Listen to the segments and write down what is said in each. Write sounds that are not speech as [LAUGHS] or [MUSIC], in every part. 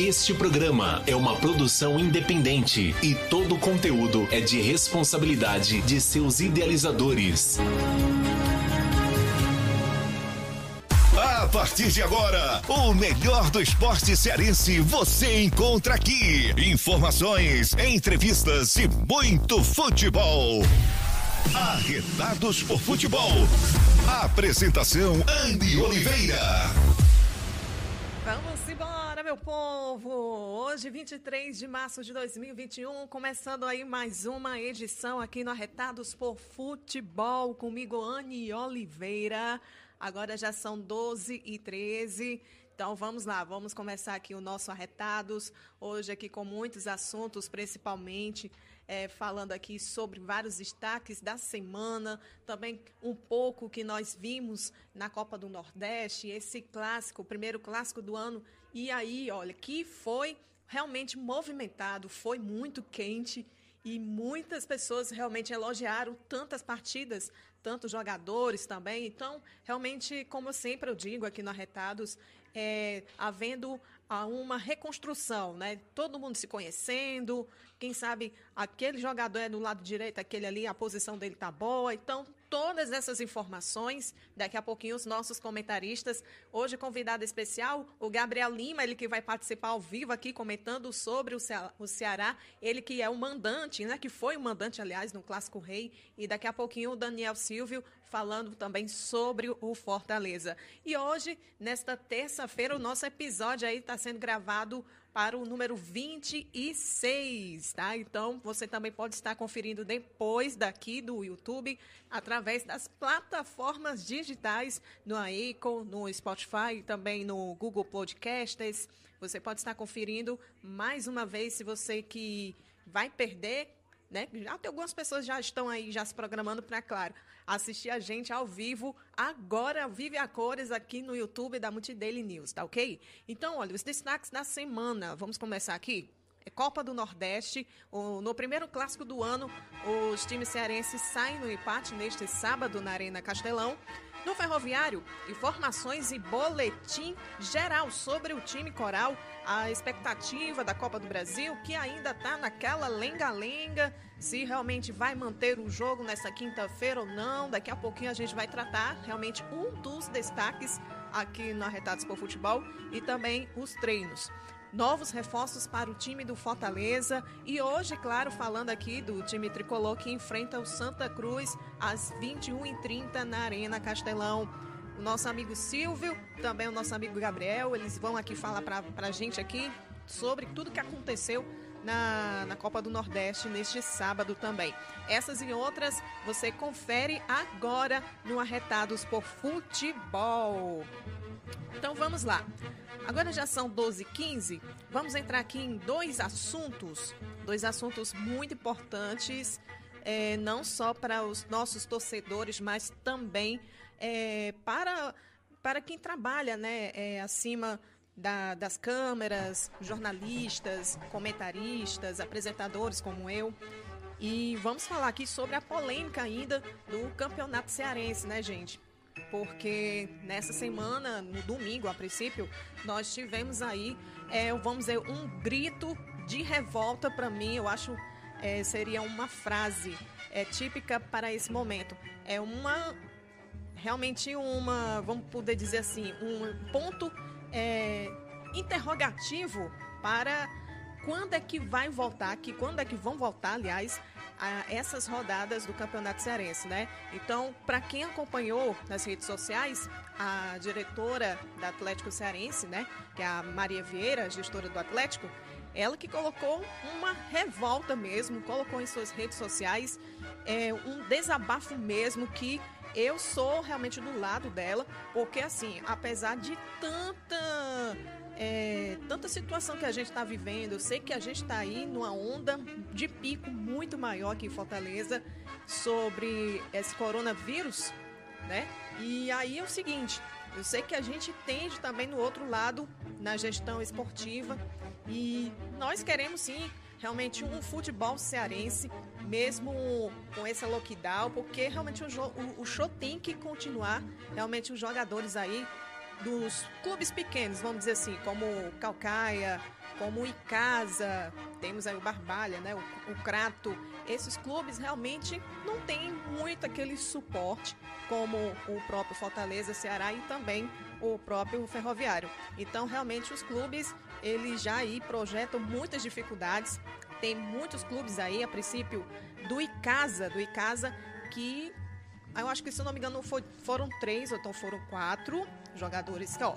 Este programa é uma produção independente e todo o conteúdo é de responsabilidade de seus idealizadores. A partir de agora, o melhor do esporte cearense você encontra aqui. Informações, entrevistas e muito futebol. Arretados por Futebol. Apresentação Andy Oliveira. Embora, meu povo! Hoje, 23 de março de 2021, começando aí mais uma edição aqui no Arretados por Futebol, comigo, Anne Oliveira. Agora já são 12 e 13 então vamos lá, vamos começar aqui o nosso Arretados, hoje aqui com muitos assuntos, principalmente é, falando aqui sobre vários destaques da semana, também um pouco que nós vimos na Copa do Nordeste, esse clássico, o primeiro clássico do ano, e aí, olha, que foi realmente movimentado, foi muito quente e muitas pessoas realmente elogiaram tantas partidas, tantos jogadores também. Então, realmente, como sempre eu digo aqui no Arretados, é, havendo uma reconstrução, né? Todo mundo se conhecendo, quem sabe aquele jogador é do lado direito, aquele ali, a posição dele tá boa. Então, todas essas informações, daqui a pouquinho os nossos comentaristas, hoje convidado especial, o Gabriel Lima, ele que vai participar ao vivo aqui comentando sobre o Ceará, ele que é o mandante, né? Que foi o mandante, aliás, no Clássico Rei, e daqui a pouquinho o Daniel Silvio falando também sobre o Fortaleza. E hoje, nesta terça-feira, o nosso episódio aí está sendo gravado para o número 26, tá? Então, você também pode estar conferindo depois daqui do YouTube, através das plataformas digitais, no Aiko, no Spotify também no Google Podcasts. Você pode estar conferindo mais uma vez, se você que vai perder né? Já tem algumas pessoas já estão aí já se programando para, claro, assistir a gente ao vivo agora, vive a cores aqui no YouTube da Multidaily News, tá ok? Então, olha, os destaques da semana. Vamos começar aqui? É Copa do Nordeste. no primeiro clássico do ano, os times cearenses saem no empate neste sábado na Arena Castelão. No Ferroviário, informações e boletim geral sobre o time coral, a expectativa da Copa do Brasil, que ainda está naquela lenga-lenga, se realmente vai manter o jogo nessa quinta-feira ou não. Daqui a pouquinho a gente vai tratar realmente um dos destaques aqui no Arretados por Futebol e também os treinos novos reforços para o time do Fortaleza e hoje, claro, falando aqui do time tricolor que enfrenta o Santa Cruz às 21h30 na Arena Castelão. O nosso amigo Silvio, também o nosso amigo Gabriel, eles vão aqui falar para a gente aqui sobre tudo que aconteceu na, na Copa do Nordeste neste sábado também. Essas e outras você confere agora no Arretados por Futebol. Então vamos lá. Agora já são 12 h 15 Vamos entrar aqui em dois assuntos, dois assuntos muito importantes, é, não só para os nossos torcedores, mas também é, para, para quem trabalha né, é, acima da, das câmeras, jornalistas, comentaristas, apresentadores como eu. E vamos falar aqui sobre a polêmica ainda do campeonato cearense, né, gente? Porque nessa semana, no domingo a princípio, nós tivemos aí, é, vamos dizer, um grito de revolta para mim, eu acho é, seria uma frase é, típica para esse momento. É uma, realmente uma, vamos poder dizer assim, um ponto é, interrogativo para quando é que vai voltar, que quando é que vão voltar, aliás, essas rodadas do Campeonato Cearense, né? Então, para quem acompanhou nas redes sociais, a diretora da Atlético Cearense, né, que é a Maria Vieira, gestora do Atlético, ela que colocou uma revolta mesmo, colocou em suas redes sociais é, um desabafo mesmo que eu sou realmente do lado dela, porque assim, apesar de tanta é, tanta situação que a gente está vivendo, eu sei que a gente está aí numa onda de pico muito maior aqui em Fortaleza sobre esse coronavírus, né? E aí é o seguinte, eu sei que a gente tende também no outro lado na gestão esportiva e nós queremos sim realmente um futebol cearense, mesmo com esse lockdown, porque realmente o, o, o show tem que continuar, realmente os jogadores aí dos clubes pequenos, vamos dizer assim, como Calcaia, como Icasa, temos aí o Barbalha, né, o, o Crato. Esses clubes realmente não têm muito aquele suporte como o próprio Fortaleza, Ceará e também o próprio Ferroviário. Então, realmente, os clubes, eles já aí projetam muitas dificuldades. Tem muitos clubes aí, a princípio, do Icasa, do Icasa, que eu acho que, se eu não me engano, foi, foram três ou então foram quatro jogadores que, ó,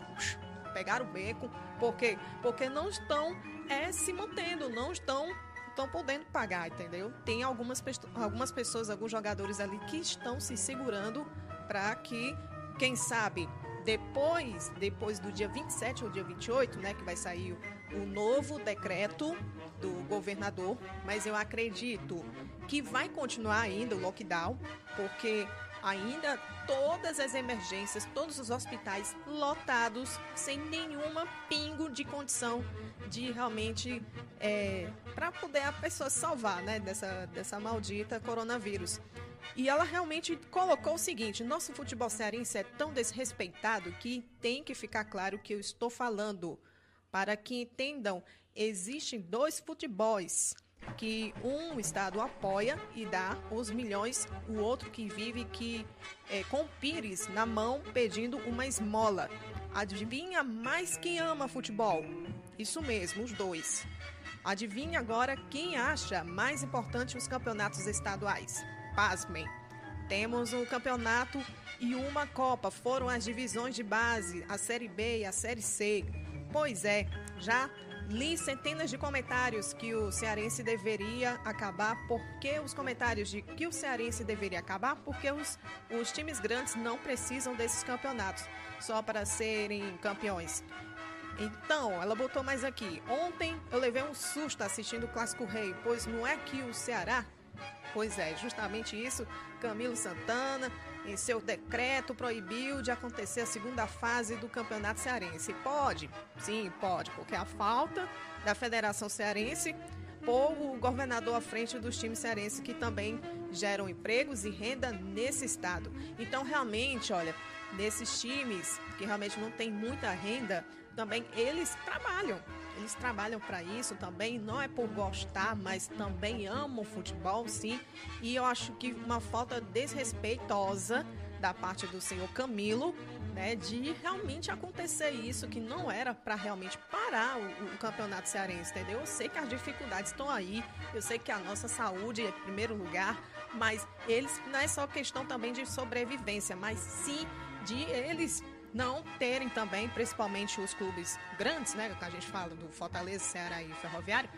pegaram o beco, porque, porque não estão é, se mantendo, não estão estão podendo pagar, entendeu? Tem algumas, algumas pessoas, alguns jogadores ali que estão se segurando para que, quem sabe, depois, depois do dia 27 ou dia 28, né, que vai sair o, o novo decreto do governador, mas eu acredito que vai continuar ainda o lockdown, porque ainda todas as emergências, todos os hospitais lotados, sem nenhuma pingo de condição de realmente é, para poder a pessoa salvar, né, dessa, dessa maldita coronavírus. E ela realmente colocou o seguinte: nosso futebol cearense é tão desrespeitado que tem que ficar claro que eu estou falando. Para que entendam, existem dois futebols que um estado apoia e dá os milhões, o outro que vive que é, com pires na mão pedindo uma esmola. Adivinha mais quem ama futebol? Isso mesmo, os dois. Adivinha agora quem acha mais importante os campeonatos estaduais? Pasmem. Temos um campeonato e uma Copa. Foram as divisões de base, a Série B e a Série C. Pois é, já Li centenas de comentários que o cearense deveria acabar, porque os comentários de que o cearense deveria acabar, porque os, os times grandes não precisam desses campeonatos só para serem campeões. Então, ela botou mais aqui. Ontem eu levei um susto assistindo o Clássico Rei, pois não é que o Ceará. Pois é, justamente isso. Camilo Santana em seu decreto, proibiu de acontecer a segunda fase do Campeonato Cearense. Pode? Sim, pode, porque a falta da Federação Cearense pôr o governador à frente dos times cearenses que também geram empregos e renda nesse estado. Então, realmente, olha, nesses times que realmente não tem muita renda, também eles trabalham. Eles trabalham para isso também, não é por gostar, mas também amam futebol, sim. E eu acho que uma falta desrespeitosa da parte do senhor Camilo, né, de realmente acontecer isso, que não era para realmente parar o, o, campeonato cearense, entendeu? Eu sei que as dificuldades estão aí, eu sei que a nossa saúde é em primeiro lugar, mas eles não é só questão também de sobrevivência, mas sim de eles não terem também, principalmente os clubes grandes, né, que a gente fala do Fortaleza, Ceará e Ferroviário,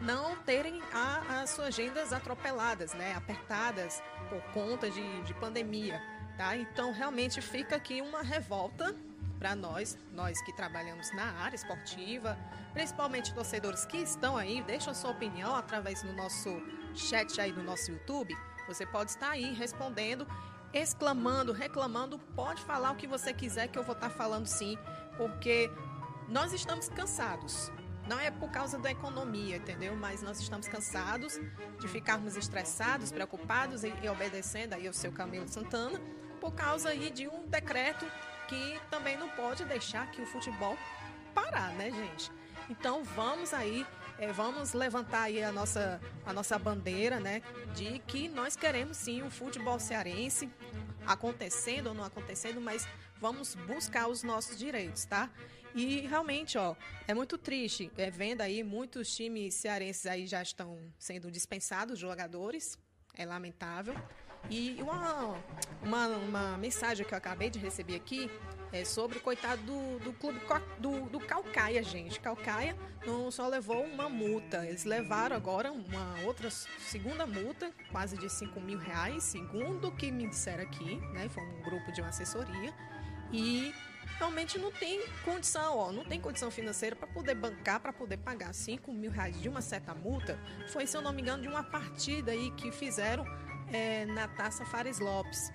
não terem a, as suas agendas atropeladas, né, apertadas por conta de, de pandemia, tá? Então, realmente fica aqui uma revolta para nós, nós que trabalhamos na área esportiva, principalmente torcedores que estão aí, deixam sua opinião através do nosso chat aí do nosso YouTube. Você pode estar aí respondendo exclamando, reclamando, pode falar o que você quiser que eu vou estar falando sim, porque nós estamos cansados. Não é por causa da economia, entendeu? Mas nós estamos cansados de ficarmos estressados, preocupados e, obedecendo aí o seu Camilo Santana, por causa aí de um decreto que também não pode deixar que o futebol parar, né, gente? Então vamos aí é, vamos levantar aí a nossa, a nossa bandeira, né? De que nós queremos sim um futebol cearense, acontecendo ou não acontecendo, mas vamos buscar os nossos direitos, tá? E realmente, ó, é muito triste, é, vendo aí muitos times cearenses aí já estão sendo dispensados, jogadores, é lamentável. E uma, uma, uma mensagem que eu acabei de receber aqui é, sobre o coitado do, do clube do, do Calcaia, gente. Calcaia não só levou uma multa, eles levaram agora uma outra segunda multa, quase de 5 mil reais, segundo o que me disseram aqui, né? Foi um grupo de uma assessoria. E realmente não tem condição, ó, não tem condição financeira para poder bancar, para poder pagar 5 mil reais de uma certa multa. Foi, se eu não me engano, de uma partida aí que fizeram é, na Taça Fares Lopes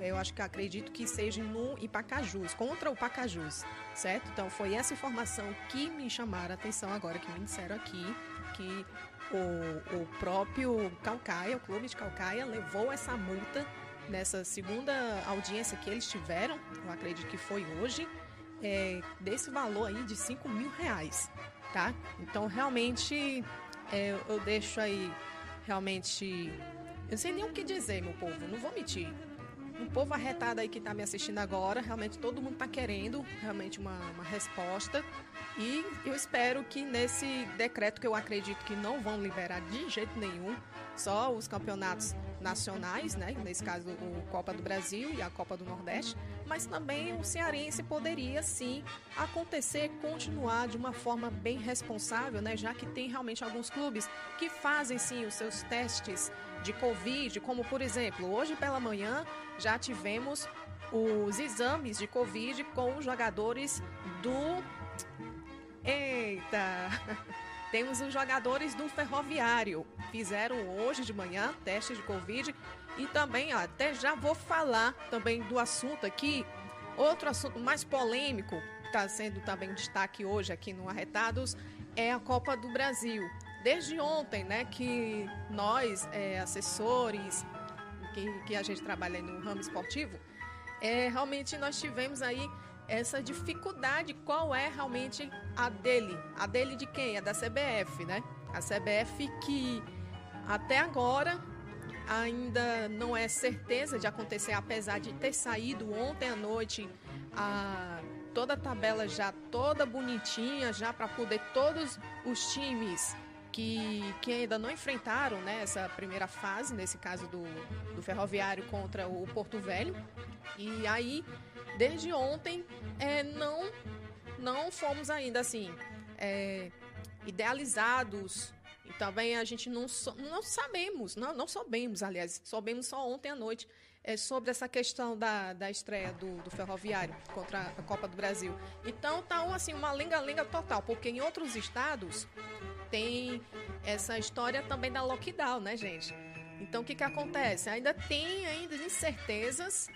eu acho que acredito que seja no Ipacajus, contra o Pacajus, certo? Então foi essa informação que me chamaram a atenção agora, que me disseram aqui, que o, o próprio Calcaia, o clube de Calcaia, levou essa multa nessa segunda audiência que eles tiveram, eu acredito que foi hoje, é, desse valor aí de 5 mil reais, tá? Então, realmente, é, eu deixo aí, realmente, eu não sei nem o que dizer, meu povo, não vou mentir um povo arretado aí que está me assistindo agora, realmente todo mundo está querendo realmente uma, uma, resposta. E eu espero que nesse decreto, que eu acredito que não vão liberar de jeito nenhum, só os campeonatos nacionais, né? nesse caso o Copa do Brasil e a Copa do Nordeste, mas também o cearense poderia sim acontecer, continuar de uma forma bem responsável, né? já que tem realmente alguns clubes que fazem sim os seus testes de Covid, como por exemplo, hoje pela manhã já tivemos os exames de Covid com os jogadores do. Eita! [LAUGHS] Temos os jogadores do Ferroviário. Fizeram hoje de manhã testes de Covid. E também, ó, até já vou falar também do assunto aqui. Outro assunto mais polêmico, está sendo também destaque hoje aqui no Arretados, é a Copa do Brasil desde ontem, né, que nós, é, assessores, que, que, a gente trabalha no ramo esportivo, é, realmente nós tivemos aí essa dificuldade, qual é realmente a dele? A dele de quem? A da CBF, né? A CBF que até agora ainda não é certeza de acontecer, apesar de ter saído ontem à noite a toda a tabela já toda bonitinha, já para poder todos os times que, que ainda não enfrentaram né, essa primeira fase, nesse caso do, do Ferroviário contra o Porto Velho. E aí, desde ontem, é, não, não fomos ainda assim é, idealizados. E também a gente não, não sabemos, não, não soubemos, aliás, soubemos só ontem à noite é, sobre essa questão da, da estreia do, do Ferroviário contra a Copa do Brasil. Então tá assim, uma lenga-lenga total, porque em outros estados tem essa história também da lockdown, né, gente? Então, o que, que acontece? Ainda tem ainda incertezas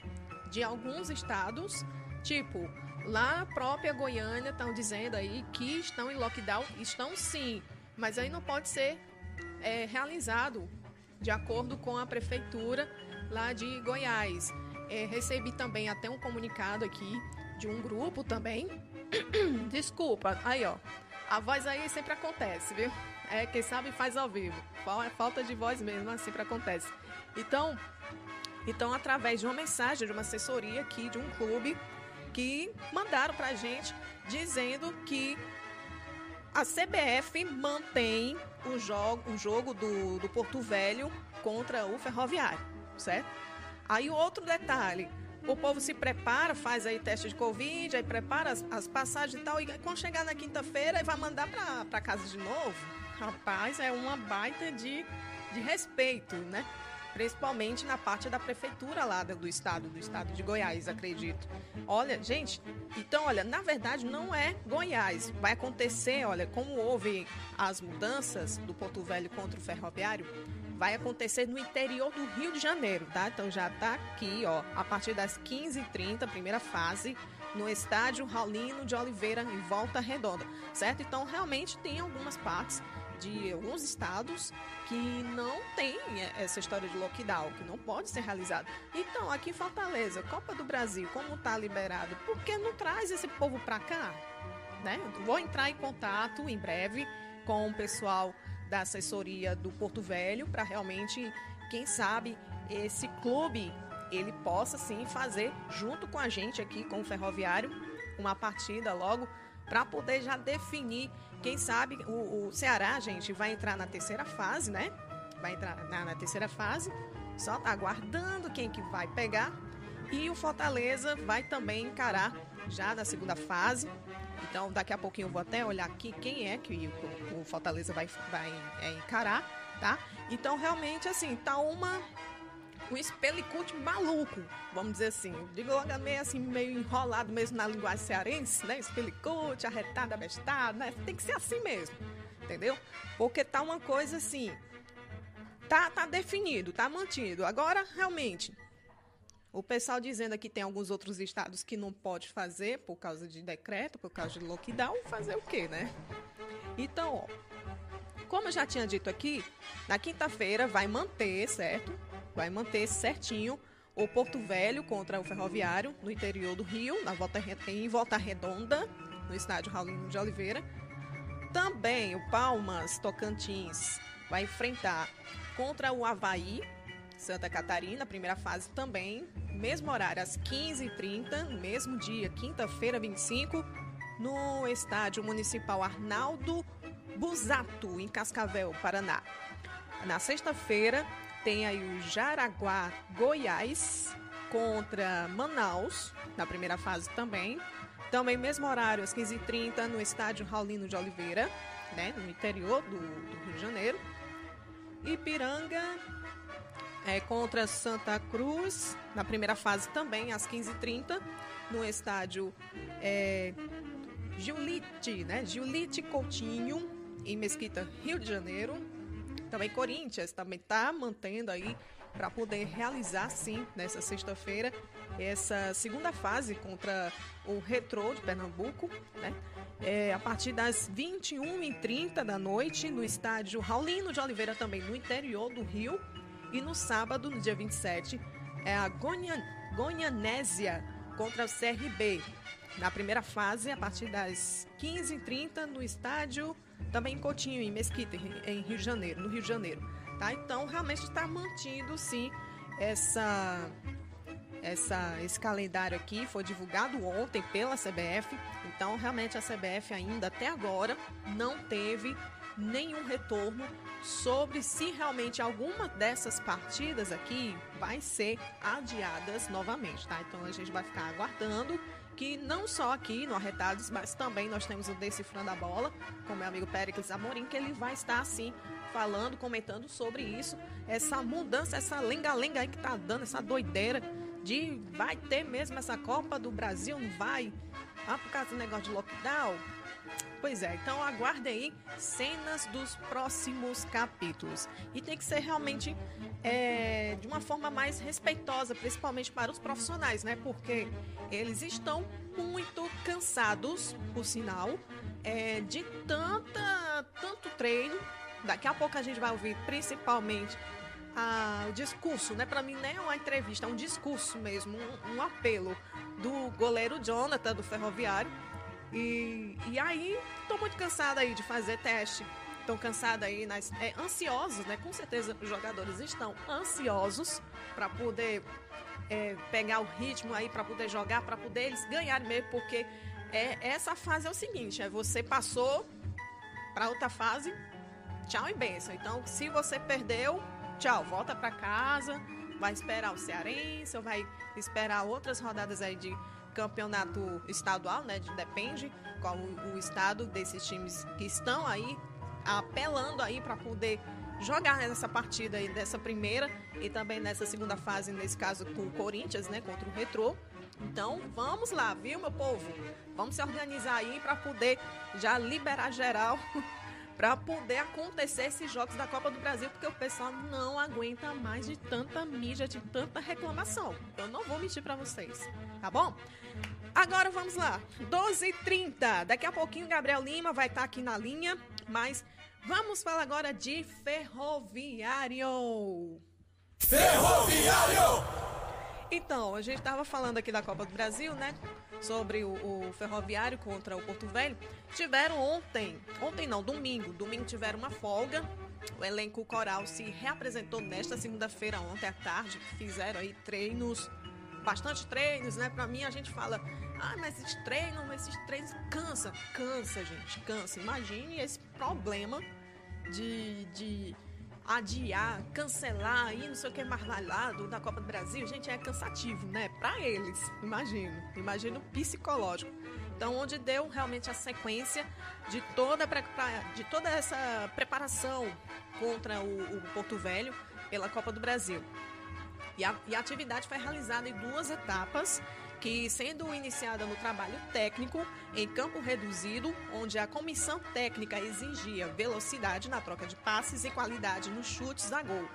de alguns estados, tipo, lá a própria Goiânia estão dizendo aí que estão em lockdown, estão sim, mas aí não pode ser é, realizado de acordo com a prefeitura lá de Goiás. É, recebi também até um comunicado aqui de um grupo também. [COUGHS] Desculpa, aí ó, a voz aí sempre acontece, viu? É, quem sabe faz ao vivo. É falta de voz mesmo, assim sempre acontece. Então, então, através de uma mensagem, de uma assessoria aqui, de um clube, que mandaram pra gente dizendo que a CBF mantém o jogo, o jogo do, do Porto Velho contra o Ferroviário, certo? Aí outro detalhe, o povo se prepara, faz aí teste de Covid, aí prepara as, as passagens e tal, e quando chegar na quinta-feira, vai mandar para casa de novo. Rapaz, é uma baita de, de respeito, né? Principalmente na parte da prefeitura lá do estado, do estado de Goiás, acredito. Olha, gente, então, olha, na verdade não é Goiás. Vai acontecer, olha, como houve as mudanças do Porto Velho contra o ferroviário, vai acontecer no interior do Rio de Janeiro, tá? Então já tá aqui, ó, a partir das 15h30, primeira fase, no estádio Raulino de Oliveira, em Volta Redonda, certo? Então realmente tem algumas partes de alguns estados que não tem essa história de lockdown, que não pode ser realizado. Então, aqui em Fortaleza, Copa do Brasil, como tá liberado, por que não traz esse povo para cá? Né? Vou entrar em contato em breve com o pessoal da assessoria do Porto Velho para realmente, quem sabe, esse clube ele possa sim fazer junto com a gente aqui com o Ferroviário uma partida logo para poder já definir, quem sabe o, o, Ceará, gente, vai entrar na terceira fase, né? Vai entrar na, na terceira fase, só tá aguardando quem que vai pegar e o Fortaleza vai também encarar já na segunda fase então, daqui a pouquinho eu vou até olhar aqui quem é que o, o Fortaleza vai, vai é, encarar, tá? Então, realmente, assim, tá uma um espelicute maluco, vamos dizer assim. Digo logo meio assim, meio enrolado mesmo na linguagem cearense, né? Espelicute, arretado, abestado, né? Tem que ser assim mesmo, entendeu? Porque tá uma coisa assim, tá, tá definido, tá mantido. Agora, realmente, o pessoal dizendo aqui tem alguns outros estados que não pode fazer por causa de decreto, por causa de lockdown, fazer o quê, né? Então, ó, como eu já tinha dito aqui, na quinta-feira vai manter, certo? Vai manter certinho o Porto Velho contra o Ferroviário, no interior do Rio, na volta, em Volta Redonda, no estádio Raulino de Oliveira. Também o Palmas Tocantins vai enfrentar contra o Havaí, Santa Catarina, primeira fase também, mesmo horário, às 15h30, mesmo dia, quinta-feira, 25, no estádio municipal Arnaldo Busato, em Cascavel, Paraná. Na sexta-feira, tem aí o Jaraguá Goiás contra Manaus, na primeira fase também. Também mesmo horário, às 15h30, no estádio Raulino de Oliveira, né, no interior do, do Rio de Janeiro. Ipiranga é, contra Santa Cruz, na primeira fase também, às 15h30, no estádio é, Giulite, né? Giulite Coutinho, em Mesquita, Rio de Janeiro. Também Corinthians também está mantendo aí para poder realizar, sim, nessa sexta-feira, essa segunda fase contra o Retro de Pernambuco, né? É, a partir das 21h30 da noite, no estádio Raulino de Oliveira, também no interior do Rio. E no sábado, no dia 27, é a Gonia, Gonianésia contra o CRB. Na primeira fase, a partir das 15h30, no estádio, também em Coutinho, em Mesquita, em Rio de Janeiro, no Rio de Janeiro. Tá? Então, realmente está mantido, sim, essa, essa, esse calendário aqui. Foi divulgado ontem pela CBF. Então, realmente, a CBF ainda, até agora, não teve nenhum retorno sobre se realmente alguma dessas partidas aqui vai ser adiadas novamente, tá? Então a gente vai ficar aguardando que não só aqui no Arretados, mas também nós temos o Decifrando a Bola, com meu amigo Péricles Amorim, que ele vai estar assim falando, comentando sobre isso, essa mudança, essa lenga-lenga aí que tá dando, essa doideira de vai ter mesmo essa Copa do Brasil, não vai? Ah, por causa do negócio de lockdown? Pois é, então aguardem aí cenas dos próximos capítulos. E tem que ser realmente é, de uma forma mais respeitosa, principalmente para os profissionais, né? Porque eles estão muito cansados, por sinal, é, de tanta, tanto treino. Daqui a pouco a gente vai ouvir principalmente a, o discurso, né? Para mim nem é uma entrevista, é um discurso mesmo, um, um apelo do goleiro Jonathan do Ferroviário e, e aí, tô muito cansada aí de fazer teste. Estão cansados aí, nas, é, ansiosos, né? Com certeza os jogadores estão ansiosos para poder é, pegar o ritmo aí, para poder jogar, para poder eles ganharem mesmo, porque é, essa fase é o seguinte: é você passou para outra fase, tchau e benção. Então, se você perdeu, tchau, volta para casa, vai esperar o cearense, ou vai esperar outras rodadas aí de campeonato estadual, né? Depende qual o, o estado desses times que estão aí apelando aí para poder jogar nessa partida aí dessa primeira e também nessa segunda fase, nesse caso com o Corinthians, né, contra o Retrô. Então, vamos lá, viu, meu povo? Vamos se organizar aí para poder já liberar geral [LAUGHS] para poder acontecer esses jogos da Copa do Brasil, porque o pessoal não aguenta mais de tanta mídia, de tanta reclamação. Eu não vou mentir para vocês, tá bom? Agora vamos lá, 12h30. Daqui a pouquinho Gabriel Lima vai estar tá aqui na linha, mas vamos falar agora de ferroviário. Ferroviário! Então, a gente estava falando aqui da Copa do Brasil, né? Sobre o, o, Ferroviário contra o Porto Velho. Tiveram ontem, ontem não, domingo. Domingo tiveram uma folga. O elenco coral se reapresentou nesta segunda-feira, ontem à tarde. Fizeram aí treinos, bastante treinos, né? Pra mim, a gente fala, ah, mas esses treinos, esses treinos cansa. Cansa, gente, cansa. Imagine esse problema de, de adiar, cancelar e não sei o que mais lá do, da Copa do Brasil, gente, é cansativo, né? Para eles, imagino. Imagino psicológico. Então, onde deu realmente a sequência de toda, de toda essa preparação contra o, o Porto Velho pela Copa do Brasil. E a, e a atividade foi realizada em duas etapas que, sendo iniciada no trabalho técnico, em campo reduzido, onde a comissão técnica exigia velocidade na troca de passes e qualidade nos chutes a gol.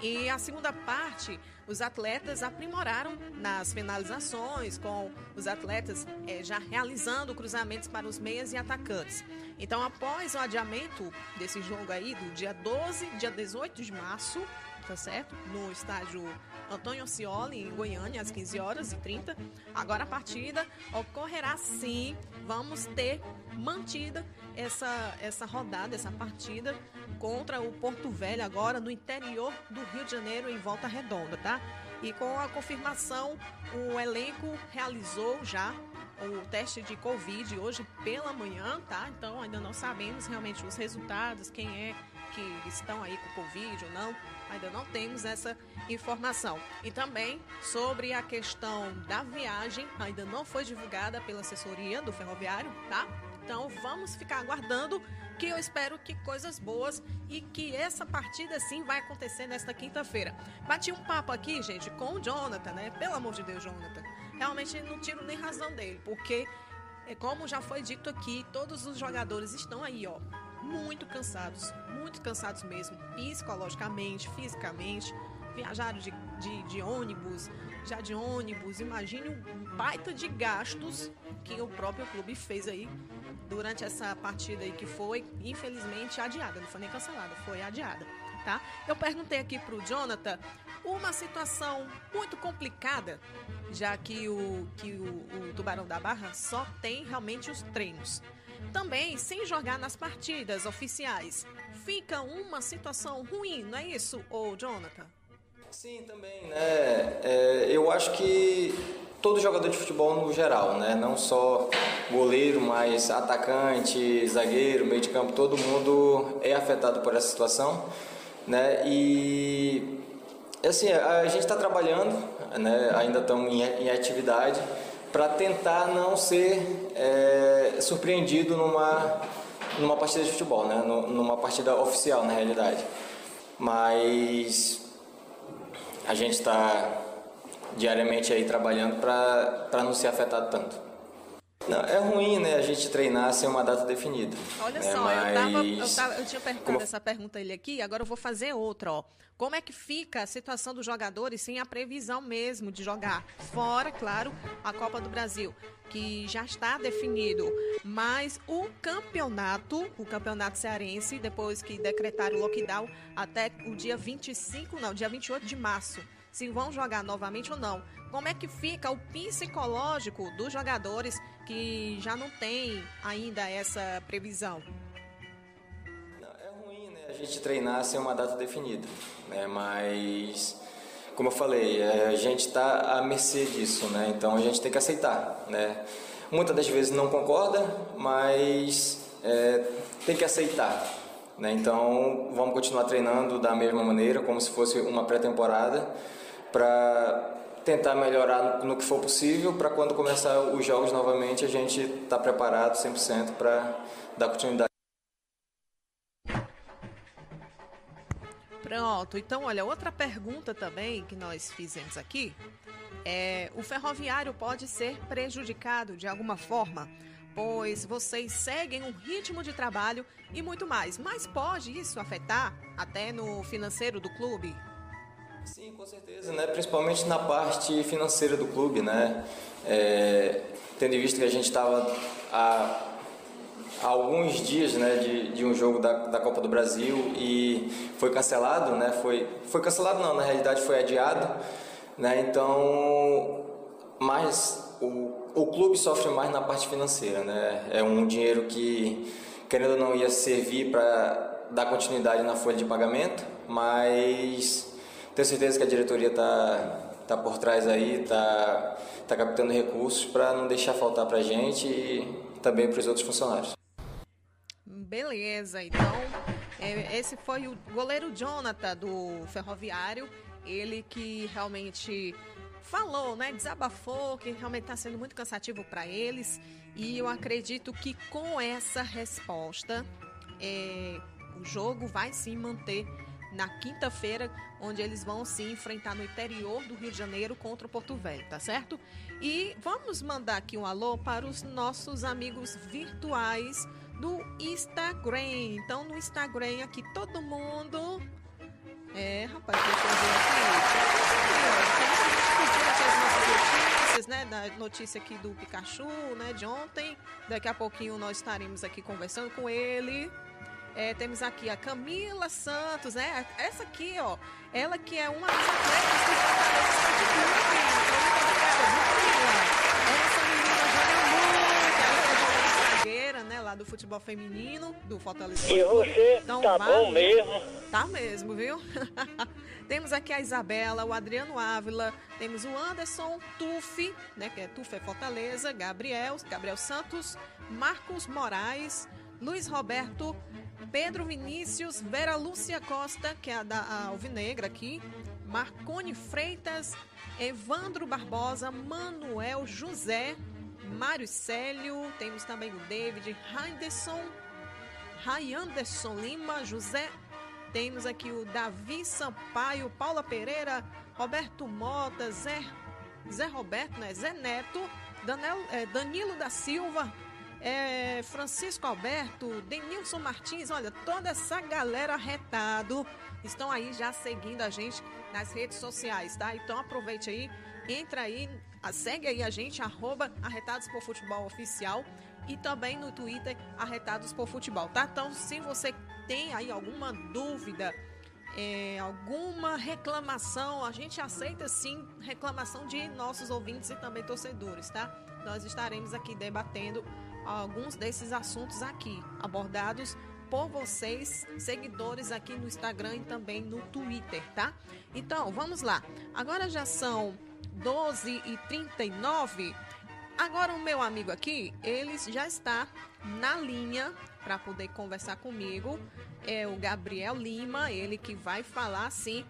E a segunda parte, os atletas aprimoraram nas finalizações, com os atletas é, já realizando cruzamentos para os meias e atacantes. Então, após o adiamento desse jogo aí, do dia 12, dia 18 de março, tá certo? No estádio Antônio Cioli, em Goiânia, às 15 horas e 30. Agora a partida ocorrerá sim. Vamos ter mantida essa, essa rodada, essa partida contra o Porto Velho, agora no interior do Rio de Janeiro, em Volta Redonda, tá? E com a confirmação, o elenco realizou já o teste de Covid hoje pela manhã, tá? Então ainda não sabemos realmente os resultados, quem é que estão aí com Covid ou não. Ainda não temos essa informação. E também sobre a questão da viagem, ainda não foi divulgada pela assessoria do ferroviário, tá? Então vamos ficar aguardando que eu espero que coisas boas e que essa partida sim vai acontecer nesta quinta-feira. Bati um papo aqui, gente, com o Jonathan, né? Pelo amor de Deus, Jonathan. Realmente não tiro nem razão dele, porque é como já foi dito aqui, todos os jogadores estão aí, ó, muito cansados, muito cansados mesmo, psicologicamente, fisicamente. Viajaram de, de, de ônibus, já de ônibus. Imagine um baita de gastos que o próprio clube fez aí durante essa partida aí que foi, infelizmente, adiada. Não foi nem cancelada, foi adiada. Tá? Eu perguntei aqui para o Jonathan uma situação muito complicada, já que o, que o, o Tubarão da Barra só tem realmente os treinos. Também sem jogar nas partidas oficiais. Fica uma situação ruim, não é isso, ô Jonathan? Sim, também, né? É, eu acho que todo jogador de futebol no geral, né? Não só goleiro, mas atacante, zagueiro, meio de campo, todo mundo é afetado por essa situação, né? E assim, a gente está trabalhando, né? Ainda estamos em atividade para tentar não ser é, surpreendido numa numa partida de futebol, né? Numa partida oficial, na realidade. Mas a gente está diariamente aí trabalhando para não ser afetado tanto. Não, é ruim, né, a gente treinar sem uma data definida. Olha né, só, mas... eu, tava, eu, tava, eu, tinha perguntado Como... essa pergunta a ele aqui, agora eu vou fazer outra, ó. Como é que fica a situação dos jogadores sem a previsão mesmo de jogar? Fora, claro, a Copa do Brasil, que já está definido. Mas o campeonato, o campeonato cearense, depois que decretaram o lockdown até o dia 25, não, dia 28 de março se vão jogar novamente ou não. Como é que fica o psicológico dos jogadores que já não tem ainda essa previsão? É ruim, né? A gente treinar sem uma data definida, né? Mas como eu falei, é, a gente está à mercê disso, né? Então a gente tem que aceitar, né? Muitas das vezes não concorda, mas é, tem que aceitar. Né? Então vamos continuar treinando da mesma maneira, como se fosse uma pré-temporada para tentar melhorar no que for possível, para quando começar os jogos novamente a gente estar tá preparado 100% para dar continuidade. Pronto, então olha, outra pergunta também que nós fizemos aqui é: o ferroviário pode ser prejudicado de alguma forma? Pois vocês seguem um ritmo de trabalho e muito mais, mas pode isso afetar até no financeiro do clube? Sim, com certeza, né? principalmente na parte financeira do clube, né? É, tendo em vista que a gente estava há, alguns dias né, de, de um jogo da, da Copa do Brasil e foi cancelado, né? Foi, foi cancelado não, na realidade foi adiado, né? Então, mas o, o clube sofre mais na parte financeira, né? É um dinheiro que, querendo ou não, ia servir para dar continuidade na folha de pagamento, mas tenho certeza que a diretoria está tá por trás aí, está tá captando recursos para não deixar faltar para a gente e também para os outros funcionários. Beleza, então é, esse foi o goleiro Jonathan do Ferroviário, ele que realmente falou, né, desabafou que realmente está sendo muito cansativo para eles e eu acredito que com essa resposta é, o jogo vai sim manter na quinta-feira, onde eles vão se enfrentar no interior do Rio de Janeiro contra o Porto Velho, tá certo? E vamos mandar aqui um alô para os nossos amigos virtuais do Instagram. Então, no Instagram aqui todo mundo. É, rapaz, deixa eu ver aqui. né, da notícia aqui do Pikachu, né, de ontem. Daqui a pouquinho nós estaremos aqui conversando com ele. É, temos aqui a Camila Santos, né? Essa aqui, ó, ela que é uma das atletas que Fortaleza clube. Muito obrigada, Essa menina joga muito, ela é jogadora né? Lá do futebol feminino, do Fortaleza. E você então, tá vale, bom mesmo? Tá mesmo, viu? [LAUGHS] temos aqui a Isabela, o Adriano Ávila, temos o Anderson Tuf, né? Que é Tuf é Fortaleza, Gabriel, Gabriel Santos, Marcos Moraes, Luiz Roberto, Pedro Vinícius, Vera Lúcia Costa, que é a da Alvinegra aqui, Marcone Freitas, Evandro Barbosa, Manuel José, Mário Célio, temos também o David Henderson, Ray Anderson Lima, José, temos aqui o Davi Sampaio, Paula Pereira, Roberto Mota, Zé, Zé Roberto, né? Zé Neto, é, Danilo da Silva, é, Francisco Alberto, Denilson Martins, olha, toda essa galera arretado estão aí já seguindo a gente nas redes sociais, tá? Então aproveite aí, entra aí, segue aí a gente, arroba Arretados por Futebol Oficial e também no Twitter Arretados por Futebol, tá? Então, se você tem aí alguma dúvida, é, alguma reclamação, a gente aceita sim reclamação de nossos ouvintes e também torcedores, tá? Nós estaremos aqui debatendo alguns desses assuntos aqui, abordados por vocês, seguidores aqui no Instagram e também no Twitter, tá? Então, vamos lá. Agora já são 12h39. Agora o meu amigo aqui, ele já está na linha para poder conversar comigo. É o Gabriel Lima, ele que vai falar assim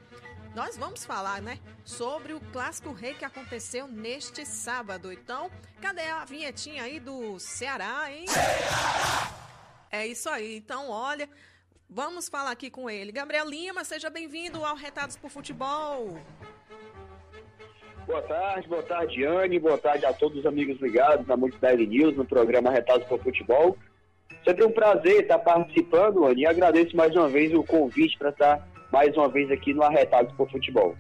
nós vamos falar, né, sobre o Clássico Rei que aconteceu neste sábado. Então, cadê a vinhetinha aí do Ceará, hein? É isso aí. Então, olha, vamos falar aqui com ele. Gabriel Lima, seja bem-vindo ao Retados por Futebol. Boa tarde, boa tarde, Anne, boa tarde a todos os amigos ligados na Multidade News, no programa Retados por Futebol. Sempre um prazer estar participando, Anne, e agradeço mais uma vez o convite para estar mais uma vez aqui no Arretados por Futebol.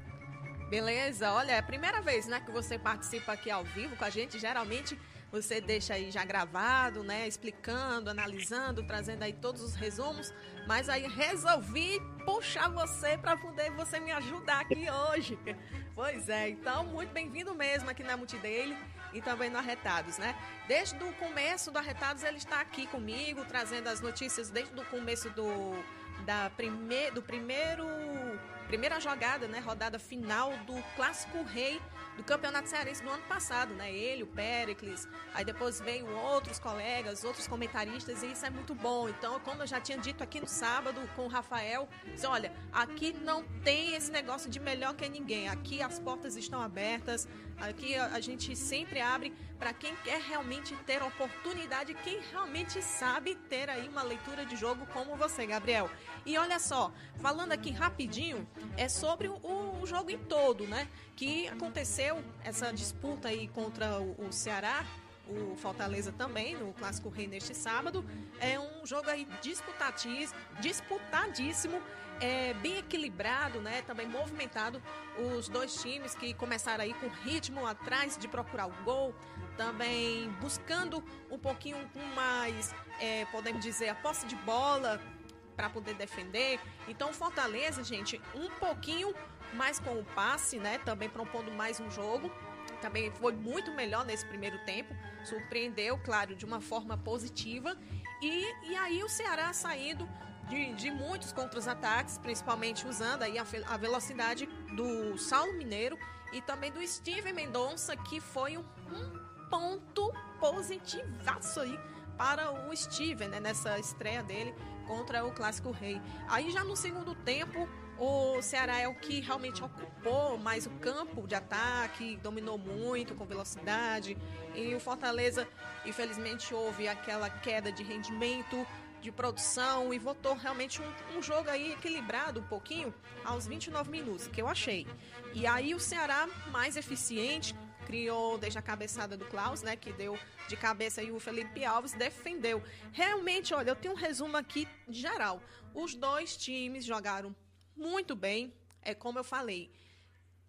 Beleza, olha, é a primeira vez né, que você participa aqui ao vivo com a gente. Geralmente você deixa aí já gravado, né? Explicando, analisando, trazendo aí todos os resumos. Mas aí resolvi puxar você para poder você me ajudar aqui hoje. Pois é, então muito bem-vindo mesmo aqui na Multidaily e também no Arretados, né? Desde o começo do Arretados ele está aqui comigo, trazendo as notícias desde o começo do da prime, do primeiro primeira jogada, né, rodada final do Clássico Rei do Campeonato Cearense do ano passado, né? Ele, o Pericles, aí depois veio outros colegas, outros comentaristas, e isso é muito bom. Então, como eu já tinha dito aqui no sábado com o Rafael, disse, olha, aqui não tem esse negócio de melhor que ninguém. Aqui as portas estão abertas, aqui a, a gente sempre abre para quem quer realmente ter oportunidade, quem realmente sabe ter aí uma leitura de jogo como você, Gabriel. E olha só, falando aqui rapidinho, é sobre o, o jogo em todo, né? Que aconteceu essa disputa aí contra o, o Ceará o Fortaleza também, no Clássico Rei neste sábado. É um jogo aí disputadíssimo, é, bem equilibrado, né? Também movimentado. Os dois times que começaram aí com ritmo atrás de procurar o gol, também buscando um pouquinho mais, é, podemos dizer, a posse de bola, para poder defender. Então, Fortaleza, gente, um pouquinho mais com o passe, né? Também propondo mais um jogo. Também foi muito melhor nesse primeiro tempo. Surpreendeu, claro, de uma forma positiva. E, e aí o Ceará saindo de, de muitos contra-ataques, principalmente usando aí a, a velocidade do Saulo Mineiro e também do Steven Mendonça, que foi um, um ponto positivaço aí para o Steven, né, nessa estreia dele contra o Clássico Rei. Aí já no segundo tempo, o Ceará é o que realmente ocupou mais o campo de ataque, dominou muito com velocidade. E o Fortaleza, infelizmente, houve aquela queda de rendimento, de produção e votou realmente um, um, jogo aí equilibrado um pouquinho aos 29 minutos, que eu achei. E aí o Ceará mais eficiente, criou desde a cabeçada do Klaus, né, que deu de cabeça e o Felipe Alves defendeu. Realmente, olha, eu tenho um resumo aqui geral. Os dois times jogaram muito bem, é como eu falei.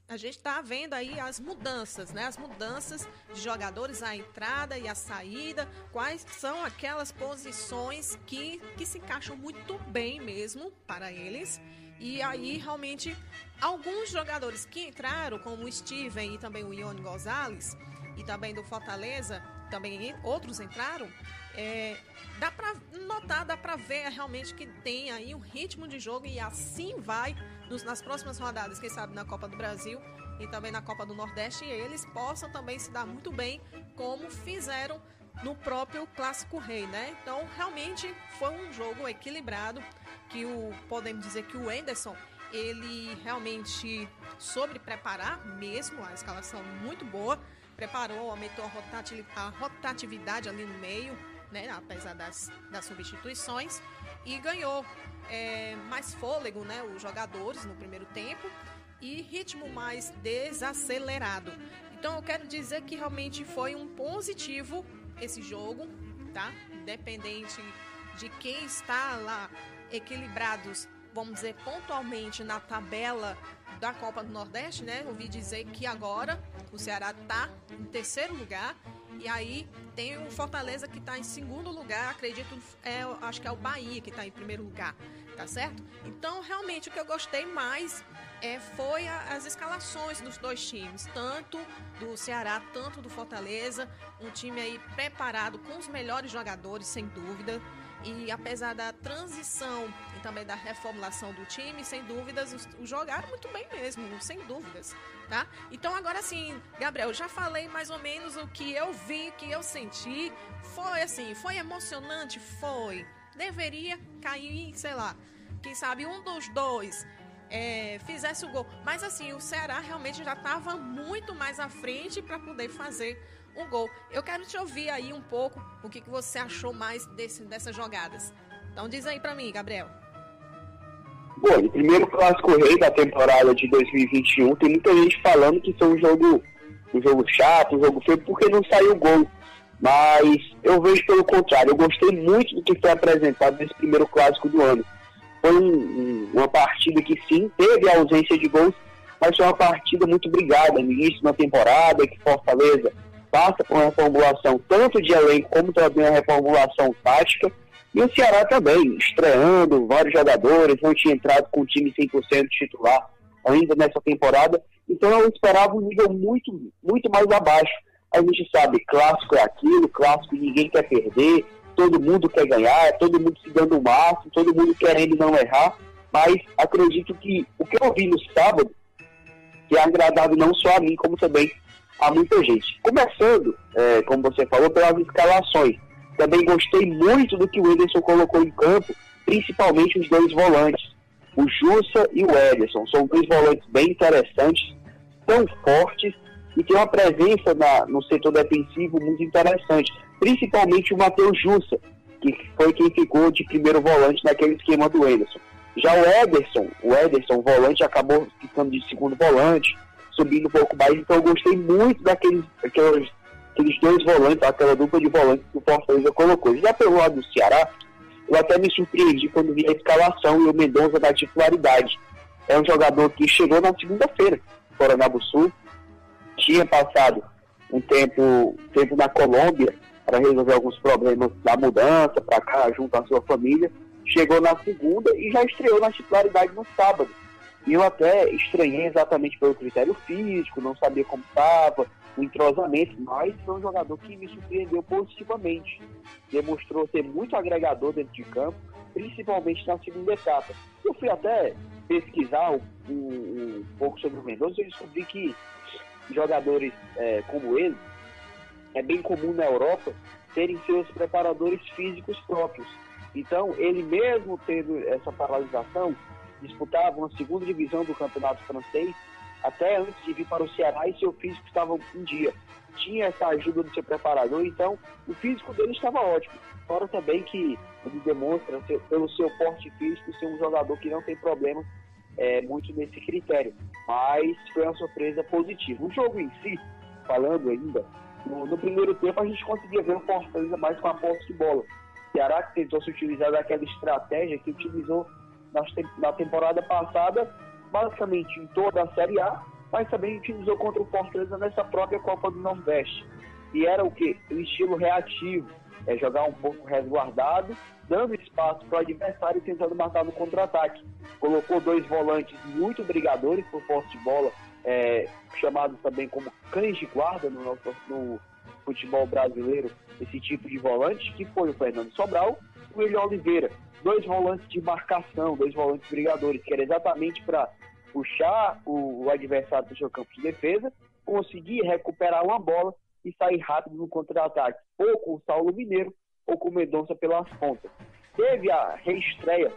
a gente está vendo aí as mudanças, né? As mudanças de jogadores, a entrada e a saída, quais são aquelas posições que, que se encaixam muito bem mesmo para eles. E aí, realmente, alguns jogadores que entraram, como o Steven e também o Ione Gonzalez, e também do Fortaleza, também outros entraram, é, dá para notar, dá para ver realmente que tem aí um ritmo de jogo e assim vai nos, nas próximas rodadas, quem sabe na Copa do Brasil e também na Copa do Nordeste, e eles possam também se dar muito bem, como fizeram no próprio Clássico Rei, né? Então, realmente foi um jogo equilibrado, que o podemos dizer que o Enderson ele realmente soube preparar mesmo a escalação muito boa, preparou, aumentou a rotatividade ali no meio, né, apesar das, das substituições, e ganhou é, mais fôlego, né, os jogadores no primeiro tempo e ritmo mais desacelerado. Então eu quero dizer que realmente foi um positivo esse jogo, tá? Independente de quem está lá equilibrados, vamos dizer, pontualmente na tabela da Copa do Nordeste, né? Ouvi dizer que agora o Ceará está em terceiro lugar e aí tem o Fortaleza que está em segundo lugar, acredito, é, acho que é o Bahia que está em primeiro lugar, tá certo? Então, realmente, o que eu gostei mais é, foi a, as escalações dos dois times, tanto do Ceará, tanto do Fortaleza, um time aí preparado com os melhores jogadores, sem dúvida. E apesar da transição e também da reformulação do time, sem dúvidas, jogaram muito bem mesmo, sem dúvidas tá? Então agora sim, Gabriel, já falei mais ou menos o que eu vi, o que eu senti. Foi assim, foi emocionante, foi. Deveria cair, sei lá, quem sabe um dos dois é, fizesse o gol. Mas assim, o Ceará realmente já estava muito mais à frente para poder fazer o gol. Eu quero te ouvir aí um pouco o que, que você achou mais desse, dessas jogadas. Então diz aí para mim, Gabriel. Bom, o primeiro clássico rei da temporada de 2021, tem muita gente falando que foi um jogo, um jogo chato, um jogo feio, porque não saiu gol. Mas eu vejo pelo contrário, eu gostei muito do que foi apresentado nesse primeiro clássico do ano. Foi um, uma partida que sim, teve a ausência de gols, mas foi uma partida muito brigada no início da temporada, que Fortaleza passa por uma reformulação tanto de elenco como também uma reformulação tática e o Ceará também, estreando vários jogadores, não tinha entrado com o time 100% titular ainda nessa temporada. Então eu esperava um nível muito, muito mais abaixo. A gente sabe, clássico é aquilo, clássico ninguém quer perder, todo mundo quer ganhar, todo mundo se dando o máximo, todo mundo querendo não errar. Mas acredito que o que eu vi no sábado, que é agradável não só a mim, como também a muita gente. Começando, é, como você falou, pelas escalações. Também gostei muito do que o Ederson colocou em campo, principalmente os dois volantes, o Jussa e o Ederson. São dois volantes bem interessantes, tão fortes e tem uma presença na, no setor defensivo muito interessante, principalmente o Matheus Jussa, que foi quem ficou de primeiro volante naquele esquema do Ederson. Já o Ederson, o Ederson, o volante, acabou ficando de segundo volante, subindo um pouco mais, então eu gostei muito daqueles, daqueles aqueles dois volantes, aquela dupla de volantes que o Fortaleza colocou. Já pelo lado do Ceará, eu até me surpreendi quando vi a escalação e o Mendonça da titularidade. É um jogador que chegou na segunda-feira, fora na Sul, tinha passado um tempo, tempo na Colômbia para resolver alguns problemas da mudança para cá, junto à sua família. Chegou na segunda e já estreou na titularidade no sábado. E eu até estranhei exatamente pelo critério físico, não sabia como estava, o entrosamento, mas foi um jogador que me surpreendeu positivamente. Demonstrou ser muito agregador dentro de campo, principalmente na segunda etapa. Eu fui até pesquisar um, um, um pouco sobre o Mendonça e descobri que jogadores é, como ele, é bem comum na Europa terem seus preparadores físicos próprios. Então, ele mesmo tendo essa paralisação, disputava uma segunda divisão do campeonato francês até antes de vir para o Ceará e seu físico estava em dia. Tinha essa ajuda do seu preparador, então o físico dele estava ótimo. Fora também que ele demonstra, pelo seu porte físico, ser um jogador que não tem problemas é, muito nesse critério. Mas foi uma surpresa positiva. O jogo em si, falando ainda, no, no primeiro tempo a gente conseguia ver o Fortaleza mais com a posse de bola. O Ceará tentou se utilizar daquela estratégia que utilizou na, na temporada passada basicamente em toda a Série A mas também utilizou contra o Fortaleza nessa própria Copa do Nordeste. E era o que? O estilo reativo, é jogar um pouco resguardado, dando espaço para o adversário tentando matar no contra-ataque. Colocou dois volantes muito brigadores por forte de bola, é, chamados também como cães de guarda no, nosso, no futebol brasileiro, esse tipo de volante, que foi o Fernando Sobral e o William Oliveira. Dois volantes de marcação, dois volantes brigadores, que era exatamente para puxar o, o adversário do seu campo de defesa, conseguir recuperar uma bola e sair rápido no contra-ataque, ou com o Saulo Mineiro, ou com o Mendonça pelas pontas. Teve a reestreia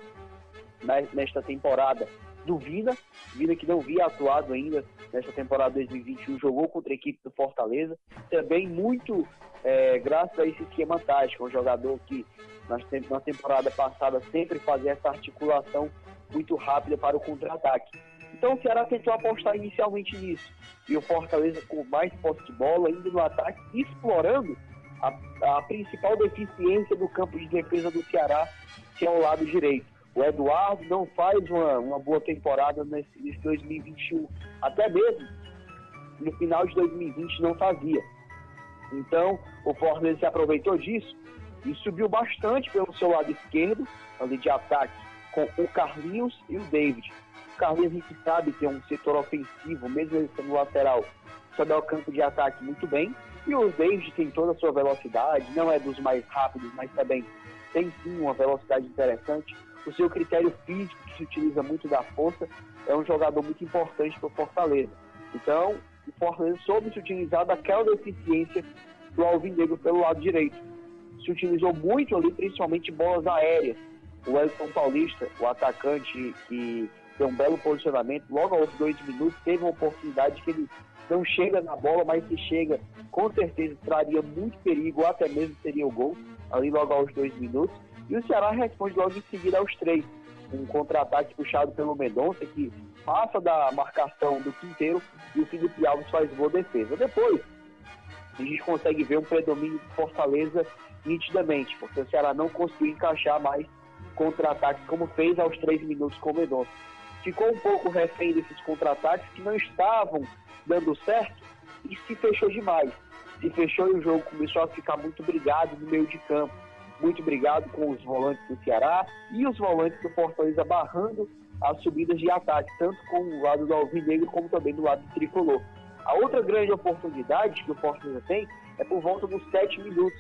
nesta temporada do Vina que não via atuado ainda nesta temporada 2021, jogou contra a equipe do Fortaleza, também muito é, graças a esse esquema tático, um jogador que na temporada passada sempre fazia essa articulação muito rápida para o contra-ataque. Então o Ceará tentou apostar inicialmente nisso. E o Fortaleza com mais posse de bola, indo no ataque, explorando a, a principal deficiência do campo de defesa do Ceará, que é o lado direito. O Eduardo não faz uma, uma boa temporada nesse, nesse 2021. Até mesmo no final de 2020 não fazia. Então, o Fortaleza se aproveitou disso e subiu bastante pelo seu lado esquerdo, ali de ataque, com o Carlinhos e o David. O Carlinhos a gente sabe que é um setor ofensivo, mesmo ele sendo lateral, sobe ao campo de ataque muito bem. E o David tem toda a sua velocidade, não é dos mais rápidos, mas também tem sim uma velocidade interessante o seu critério físico, que se utiliza muito da força, é um jogador muito importante para o Fortaleza. Então, o Fortaleza soube se utilizar daquela deficiência do Alvinegro pelo lado direito. Se utilizou muito ali, principalmente bolas aéreas. O Elton Paulista, o atacante que tem um belo posicionamento, logo aos dois minutos teve uma oportunidade que ele não chega na bola, mas se chega, com certeza traria muito perigo, até mesmo seria o gol, ali logo aos dois minutos. E o Ceará responde logo em seguida aos três. Um contra-ataque puxado pelo Mendonça, que passa da marcação do Quinteiro e o Felipe Alves faz boa defesa. Depois, a gente consegue ver um predomínio de Fortaleza nitidamente, porque o Ceará não conseguiu encaixar mais contra-ataques como fez aos três minutos com o Mendonça. Ficou um pouco refém desses contra-ataques que não estavam dando certo e se fechou demais. Se fechou e o jogo começou a ficar muito brigado no meio de campo muito obrigado com os volantes do Ceará e os volantes do Fortaleza barrando as subidas de ataque, tanto com o lado do Alvinegro como também do lado do Tricolor. A outra grande oportunidade que o Fortaleza tem é por volta dos sete minutos,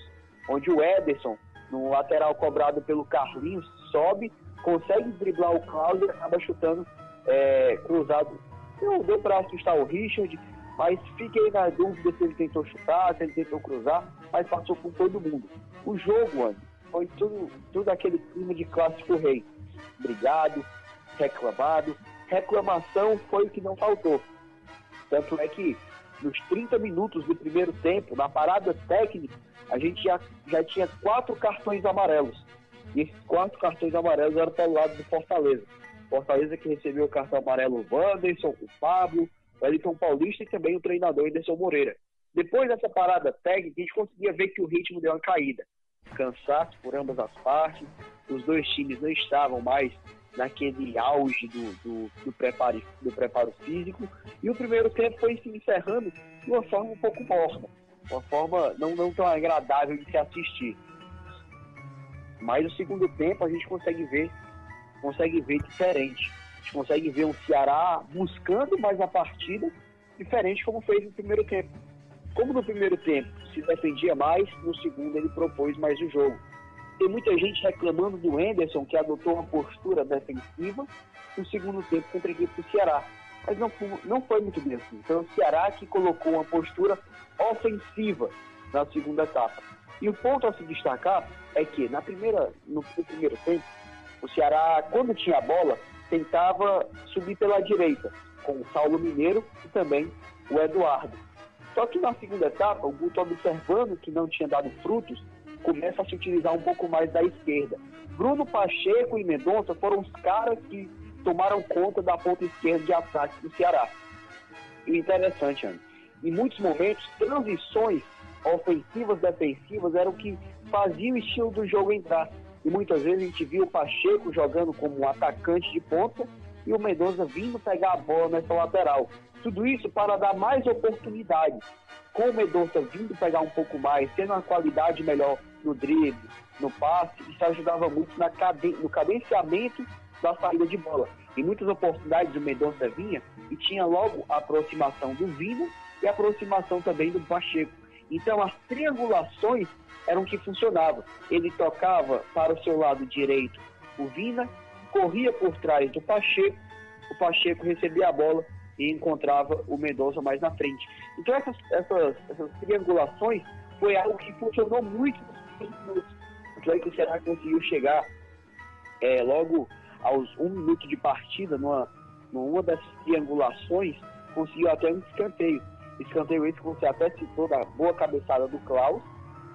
onde o Ederson, no lateral cobrado pelo Carlinhos, sobe, consegue driblar o Cláudio e acaba chutando é, cruzado. Não deu para assustar o Richard, mas fiquei na dúvida se ele tentou chutar, se ele tentou cruzar, mas passou por todo mundo. O jogo, Andy, foi tudo, tudo aquele clima de clássico rei. Obrigado, reclamado. Reclamação foi o que não faltou. Tanto é que nos 30 minutos do primeiro tempo, na parada técnica, a gente já, já tinha quatro cartões amarelos. E esses quatro cartões amarelos eram pelo lado do Fortaleza. Fortaleza que recebeu o cartão amarelo o Wanderson, o Pablo, o Elton Paulista e também o treinador Anderson Moreira. Depois dessa parada técnica, a gente conseguia ver que o ritmo deu uma caída cansaço por ambas as partes. Os dois times não estavam mais naquele auge do, do, do, preparo, do preparo físico. E o primeiro tempo foi se encerrando de uma forma um pouco morna, uma forma não, não tão agradável de se assistir. Mas o segundo tempo a gente consegue ver, consegue ver diferente. A gente consegue ver um Ceará buscando mais a partida, diferente como fez no primeiro tempo. Como no primeiro tempo se defendia mais, no segundo ele propôs mais o jogo. Tem muita gente reclamando do Henderson, que adotou uma postura defensiva no segundo tempo contra a equipe do Ceará. Mas não, não foi muito bem assim. Então o Ceará que colocou uma postura ofensiva na segunda etapa. E o ponto a se destacar é que na primeira, no, no primeiro tempo, o Ceará, quando tinha a bola, tentava subir pela direita, com o Saulo Mineiro e também o Eduardo. Só que na segunda etapa, o Guto, observando que não tinha dado frutos, começa a se utilizar um pouco mais da esquerda. Bruno Pacheco e Mendonça foram os caras que tomaram conta da ponta esquerda de ataque do Ceará. E interessante, Ana, em muitos momentos, transições ofensivas, defensivas eram o que fazia o estilo do jogo entrar. E muitas vezes a gente viu o Pacheco jogando como um atacante de ponta e o Mendoza vindo pegar a bola nessa lateral. Tudo isso para dar mais oportunidade. Com o Mendonça vindo pegar um pouco mais, tendo uma qualidade melhor no drible, no passe, isso ajudava muito na no cadenciamento da saída de bola. Em muitas oportunidades o Mendonça vinha e tinha logo a aproximação do Vina e a aproximação também do Pacheco. Então as triangulações eram que funcionavam. Ele tocava para o seu lado direito o Vina, corria por trás do Pacheco, o Pacheco recebia a bola e encontrava o Mendonça mais na frente. Então essas, essas, essas triangulações foi algo que funcionou muito. Tanto é que o Ceará conseguiu chegar é, logo aos um minuto de partida, numa, numa dessas triangulações, conseguiu até um escanteio. Escanteio esse que você até citou da boa cabeçada do Klaus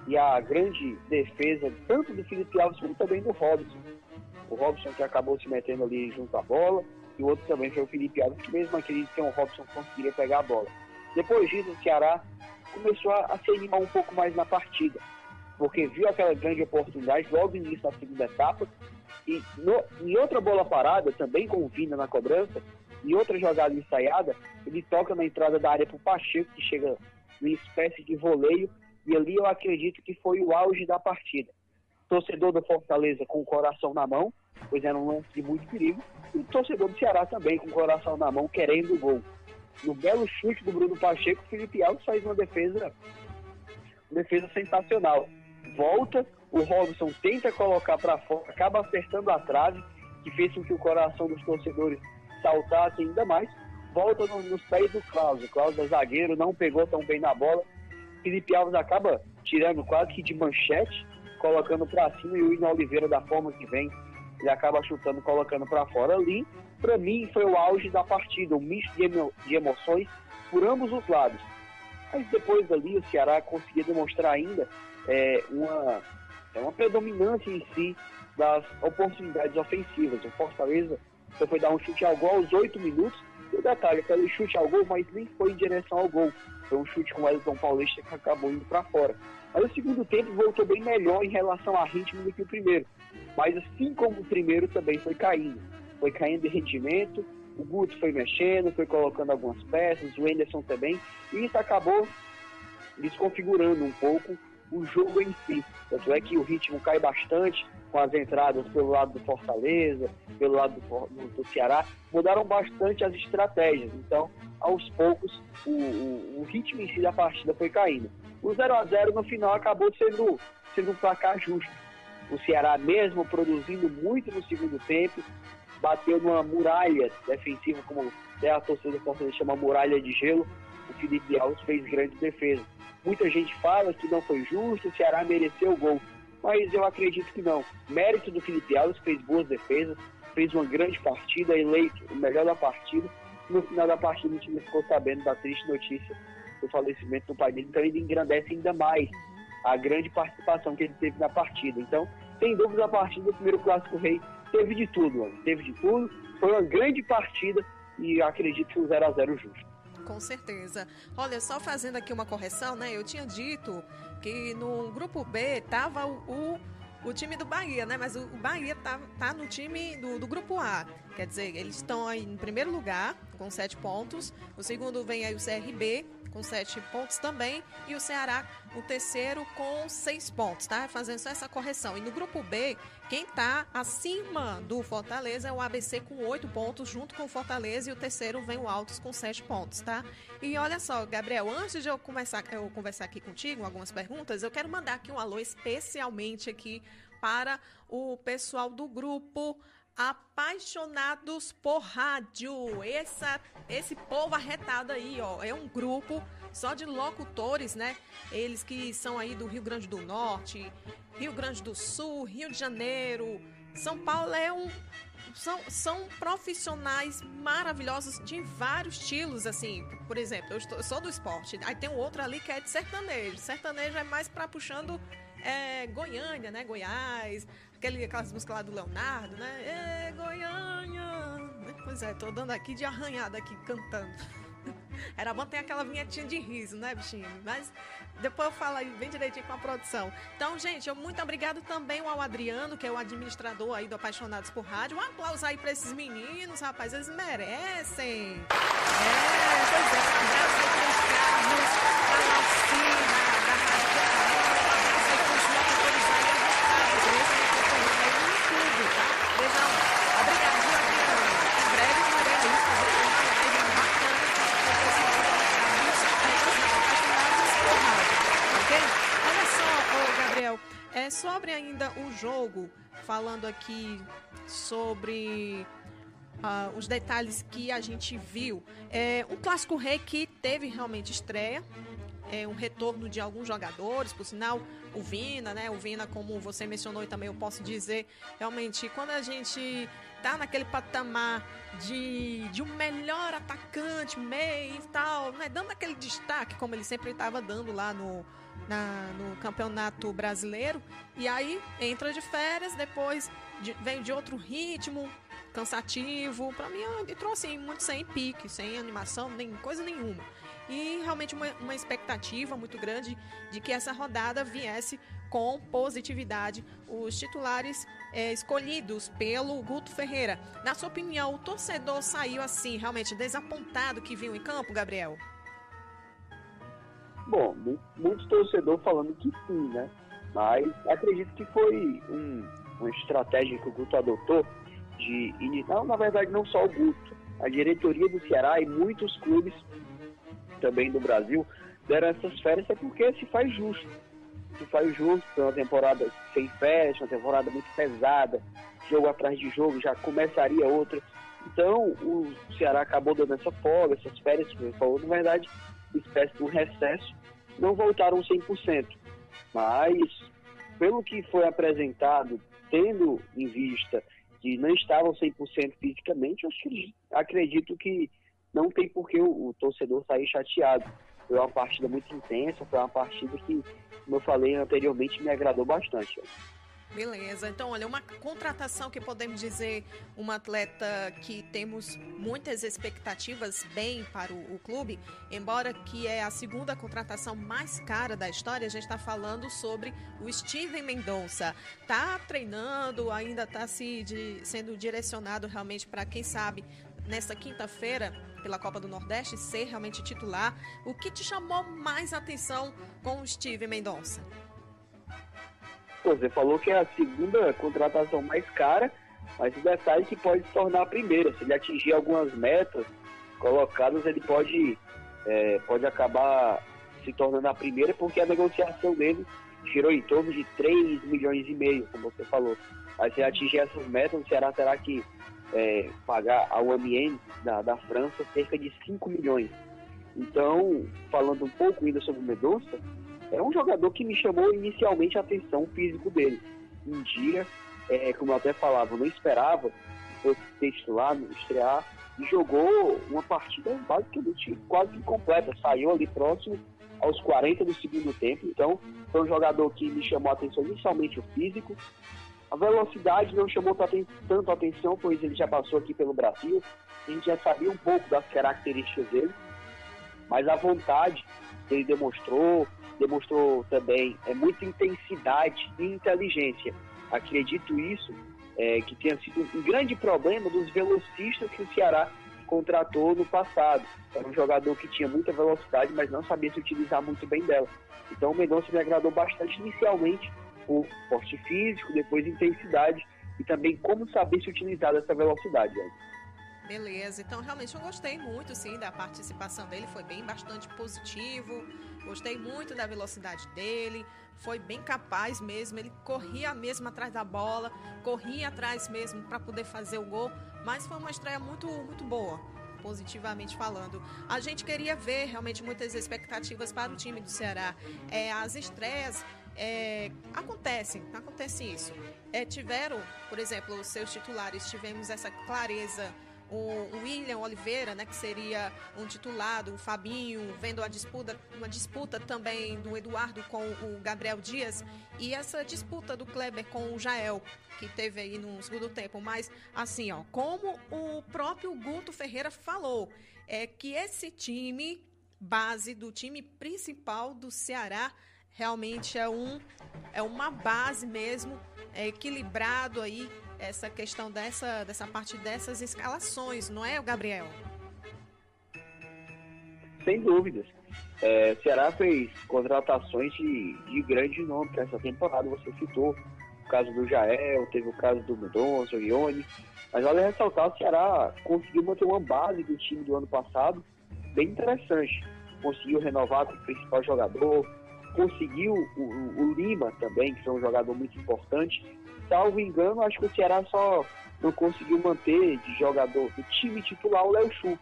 e a grande defesa tanto do Felipe Alves como também do Robson. O Robson que acabou se metendo ali junto à bola, e o outro também foi o Felipe Alves, que mesmo aquele sem o Robson conseguiria pegar a bola. Depois disso, o Ceará começou a, a se animar um pouco mais na partida, porque viu aquela grande oportunidade logo no início da segunda etapa, e no, em outra bola parada, também com o Vina na cobrança, e outra jogada ensaiada, ele toca na entrada da área para o Pacheco, que chega numa espécie de voleio, e ali eu acredito que foi o auge da partida. Torcedor do Fortaleza com o coração na mão, pois era um lance de muito perigo, e o torcedor do Ceará também com o coração na mão, querendo o gol. No belo chute do Bruno Pacheco, o Felipe Alves faz uma defesa, uma defesa sensacional. Volta, o Robson tenta colocar para fora, acaba acertando a trave, que fez com que o coração dos torcedores saltasse ainda mais. Volta no, nos pés do Klaus. O Klaus é zagueiro, não pegou tão bem na bola. Felipe Alves acaba tirando quase que de manchete, colocando para cima e o Ino Oliveira da forma que vem ele acaba chutando, colocando para fora ali. Para mim, foi o auge da partida, um misto de, emo de emoções por ambos os lados. Mas depois dali, o Ceará conseguia demonstrar ainda é, uma, é uma predominância em si das oportunidades ofensivas. O Fortaleza foi dar um chute ao gol aos oito minutos. E o detalhe, aquele chute ao gol, mas nem foi em direção ao gol. Foi um chute com o Elton Paulista que acabou indo para fora. Mas o segundo tempo voltou bem melhor em relação a ritmo do que o primeiro. Mas assim como o primeiro também foi caindo. Foi caindo de rendimento, o Guto foi mexendo, foi colocando algumas peças, o Anderson também, e isso acabou desconfigurando um pouco o jogo em si. Tanto é que o ritmo cai bastante com as entradas pelo lado do Fortaleza, pelo lado do, do Ceará, mudaram bastante as estratégias. Então, aos poucos, o, o, o ritmo em si da partida foi caindo. O 0 a 0 no final acabou sendo, sendo um placar justo o Ceará mesmo produzindo muito no segundo tempo, bateu numa muralha defensiva, como é a torcida Fortaleza chama muralha de gelo, o Felipe Alves fez grande defesa. Muita gente fala que não foi justo, o Ceará mereceu o gol, mas eu acredito que não. Mérito do Felipe Alves, fez boas defesas, fez uma grande partida, eleito o melhor da partida. No final da partida, o time ficou sabendo da triste notícia do falecimento do pai dele, então ele engrandece ainda mais a grande participação que ele teve na partida. Então, sem dúvida, a partida do primeiro Clássico Rei teve de tudo, mano. teve de tudo. Foi uma grande partida e acredito que um 0 a 0 justo. Com certeza. Olha, só fazendo aqui uma correção, né? Eu tinha dito que no grupo B tava o, o, o time do Bahia, né? Mas o, Bahia tá, tá no time do, do grupo A. Quer dizer, eles estão aí em primeiro lugar, com sete pontos. O segundo vem aí o CRB, com sete pontos também. E o Ceará, o terceiro, com seis pontos, tá? Fazendo só essa correção. E no grupo B, quem tá acima do Fortaleza é o ABC com oito pontos, junto com o Fortaleza. E o terceiro vem o Altos com sete pontos, tá? E olha só, Gabriel, antes de eu começar, eu conversar aqui contigo, algumas perguntas, eu quero mandar aqui um alô especialmente aqui para o pessoal do grupo apaixonados por rádio. Essa, esse povo arretado aí, ó, é um grupo só de locutores, né? Eles que são aí do Rio Grande do Norte, Rio Grande do Sul, Rio de Janeiro. São Paulo é um são, são profissionais maravilhosos de vários estilos, assim. Por exemplo, eu, estou, eu sou do esporte. Aí tem um outro ali que é de sertanejo. Sertanejo é mais para puxando é, Goiânia, né? Goiás, aquele, aquelas músicas lá do Leonardo, né? É, Goiânia! Pois é, tô dando aqui de arranhada aqui, cantando. [LAUGHS] Era bom ter aquela vinhetinha de riso, né, bichinho? Mas depois eu falo aí bem direitinho com a produção. Então, gente, eu muito obrigado também ao Adriano, que é o administrador aí do Apaixonados por Rádio. Um aplauso aí pra esses meninos, rapaz, eles merecem. É, pois é, um abraço aí pros Carlos, pra Laucina, da Rádio um abraço aí pros locutores aí ajustados, mesmo me acompanhando aí no YouTube, tá? Beijão. Obrigado, viu, Adriano? Em breve farei aí fazer uma live bacana com o pessoal do Apaixonados, Apaixonados por Rádio, ok? Olha só, ô Gabriel, é sobre ainda o jogo, falando aqui sobre ah, os detalhes que a gente viu. É um clássico rei que teve realmente estreia, é um retorno de alguns jogadores, por sinal, o Vina, né? O Vina, como você mencionou e também eu posso dizer, realmente, quando a gente tá naquele patamar de, de um melhor atacante, meio e tal, né? Dando aquele destaque, como ele sempre estava dando lá no, na, no campeonato brasileiro, e aí entra de férias, depois de, vem de outro ritmo, cansativo. Para mim, entrou assim, muito sem pique, sem animação, nem coisa nenhuma. E realmente uma, uma expectativa muito grande de que essa rodada viesse com positividade os titulares é, escolhidos pelo Guto Ferreira. Na sua opinião, o torcedor saiu assim, realmente desapontado que viu em campo, Gabriel? Bom, muito torcedor falando que sim, né? Mas acredito que foi um, uma estratégia que o Guto adotou de iniciar, na verdade não só o Guto, a diretoria do Ceará e muitos clubes também do Brasil deram essas férias é porque se faz justo. Se faz justo, é uma temporada sem férias, uma temporada muito pesada, jogo atrás de jogo, já começaria outra. Então o Ceará acabou dando essa folga, essas férias, como falou, na verdade, espécie de um recesso, não voltaram 100%. Mas, pelo que foi apresentado, tendo em vista que não estavam 100% fisicamente, eu acredito que não tem por que o, o, torcedor sair chateado. Foi uma partida muito intensa, foi uma partida que, como eu falei anteriormente, me agradou bastante. Beleza, então olha, uma contratação que podemos dizer, uma atleta que temos muitas expectativas bem para o, o clube, embora que é a segunda contratação mais cara da história, a gente está falando sobre o Steven Mendonça. Tá treinando, ainda está se de, sendo direcionado realmente para quem sabe nesta quinta-feira pela Copa do Nordeste ser realmente titular. O que te chamou mais atenção com o Steven Mendonça? Você falou que é a segunda contratação mais cara, mas o detalhe é que pode se tornar a primeira. Se ele atingir algumas metas colocadas, ele pode, é, pode acabar se tornando a primeira, porque a negociação dele girou em torno de 3 milhões e meio, como você falou. Mas se atingir essas metas, o Ceará terá que é, pagar ao AMN da, da França cerca de 5 milhões. Então, falando um pouco ainda sobre o Mendonça, é um jogador que me chamou inicialmente a atenção físico dele. Um dia, é, como eu até falava, eu não esperava que fosse titular, estrear, e jogou uma partida basicamente quase incompleta. Saiu ali próximo aos 40 do segundo tempo. Então, foi um jogador que me chamou a atenção inicialmente o físico. A velocidade não chamou tanto a atenção, pois ele já passou aqui pelo Brasil. A gente já sabia um pouco das características dele. Mas a vontade que ele demonstrou, demonstrou também é, muita intensidade e inteligência. Acredito isso, é, que tenha sido um grande problema dos velocistas que o Ceará contratou no passado. Era um jogador que tinha muita velocidade, mas não sabia se utilizar muito bem dela. Então o Mendonça me agradou bastante inicialmente por porte físico, depois intensidade e também como saber se utilizar dessa velocidade. Beleza, então realmente eu gostei muito sim da participação dele, foi bem bastante positivo. Gostei muito da velocidade dele, foi bem capaz mesmo. Ele corria mesmo atrás da bola, corria atrás mesmo para poder fazer o gol. Mas foi uma estreia muito, muito boa, positivamente falando. A gente queria ver realmente muitas expectativas para o time do Ceará. É, as estreias é, acontecem, acontece isso. É, tiveram, por exemplo, os seus titulares, tivemos essa clareza o William Oliveira, né, que seria um titulado, o Fabinho, vendo a disputa, uma disputa também do Eduardo com o Gabriel Dias e essa disputa do Kleber com o Jael, que teve aí no segundo tempo. Mas, assim, ó, como o próprio Guto Ferreira falou, é que esse time, base do time principal do Ceará, realmente é, um, é uma base mesmo, é equilibrado aí essa questão dessa, dessa parte dessas escalações, não é, Gabriel? Sem dúvidas. É, Ceará fez contratações de, de grande nome para essa temporada, você citou o caso do Jael, teve o caso do Mendonça, o Ione, mas vale ressaltar, o Ceará conseguiu manter uma base do time do ano passado bem interessante. Conseguiu renovar com o principal jogador, conseguiu o, o, o Lima também, que foi um jogador muito importante, salvo engano, acho que o Ceará só não conseguiu manter de jogador do time titular o Léo Chu.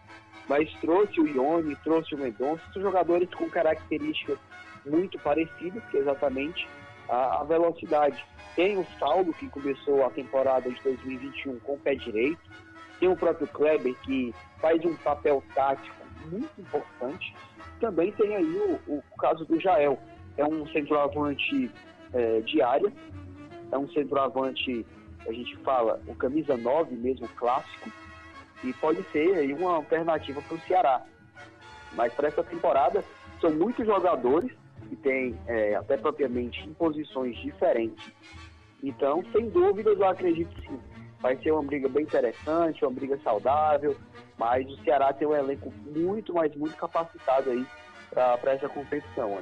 Mas trouxe o Ione, trouxe o Mendonça, são jogadores com características muito parecidas, que é exatamente a, a, velocidade. Tem o Saulo, que começou a temporada de 2021 com o pé direito. Tem o próprio Kleber, que faz um papel tático muito importante. Também tem aí o, o caso do Jael. É um centroavante é, de área, é um centroavante, a gente fala, o camisa 9 mesmo, clássico, e pode ser aí uma alternativa para o Ceará. Mas para essa temporada, são muitos jogadores que têm é, até propriamente em posições diferentes. Então, sem dúvidas, eu acredito sim. Vai ser uma briga bem interessante, uma briga saudável, mas o Ceará tem um elenco muito, mas muito capacitado aí para essa competição.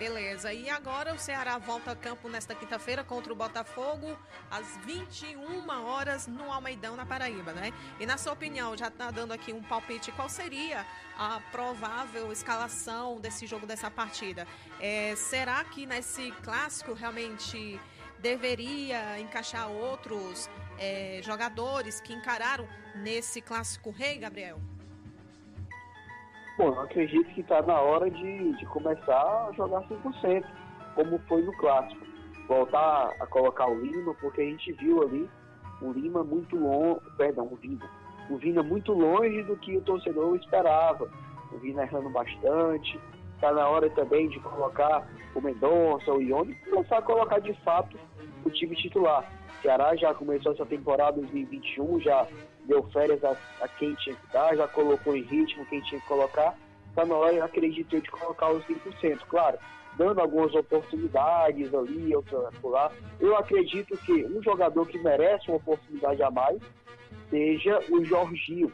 Beleza. E agora o Ceará volta a campo nesta quinta-feira contra o Botafogo às 21 horas no Almeidão, na Paraíba, né? E na sua opinião, já está dando aqui um palpite, qual seria a provável escalação desse jogo, dessa partida? É, será que nesse clássico realmente deveria encaixar outros é, jogadores que encararam nesse clássico rei, Gabriel? Bom, eu acredito que está na hora de, de começar a jogar 100%, como foi no clássico. Voltar a colocar o Lima, porque a gente viu ali o Lima muito longe, perdão, o Vina. O Vina muito longe do que o torcedor esperava. O Vina errando bastante. Está na hora também de colocar o Mendonça, o Ione, começar a colocar de fato o time titular. O Ceará já começou essa temporada 2021, já deu férias a, a, quem tinha que dar, já colocou em ritmo quem tinha que colocar. Está na hora, acredito eu, de colocar os 100%. Claro, dando algumas oportunidades ali, lá. Eu acredito que um jogador que merece uma oportunidade a mais seja o Jorginho.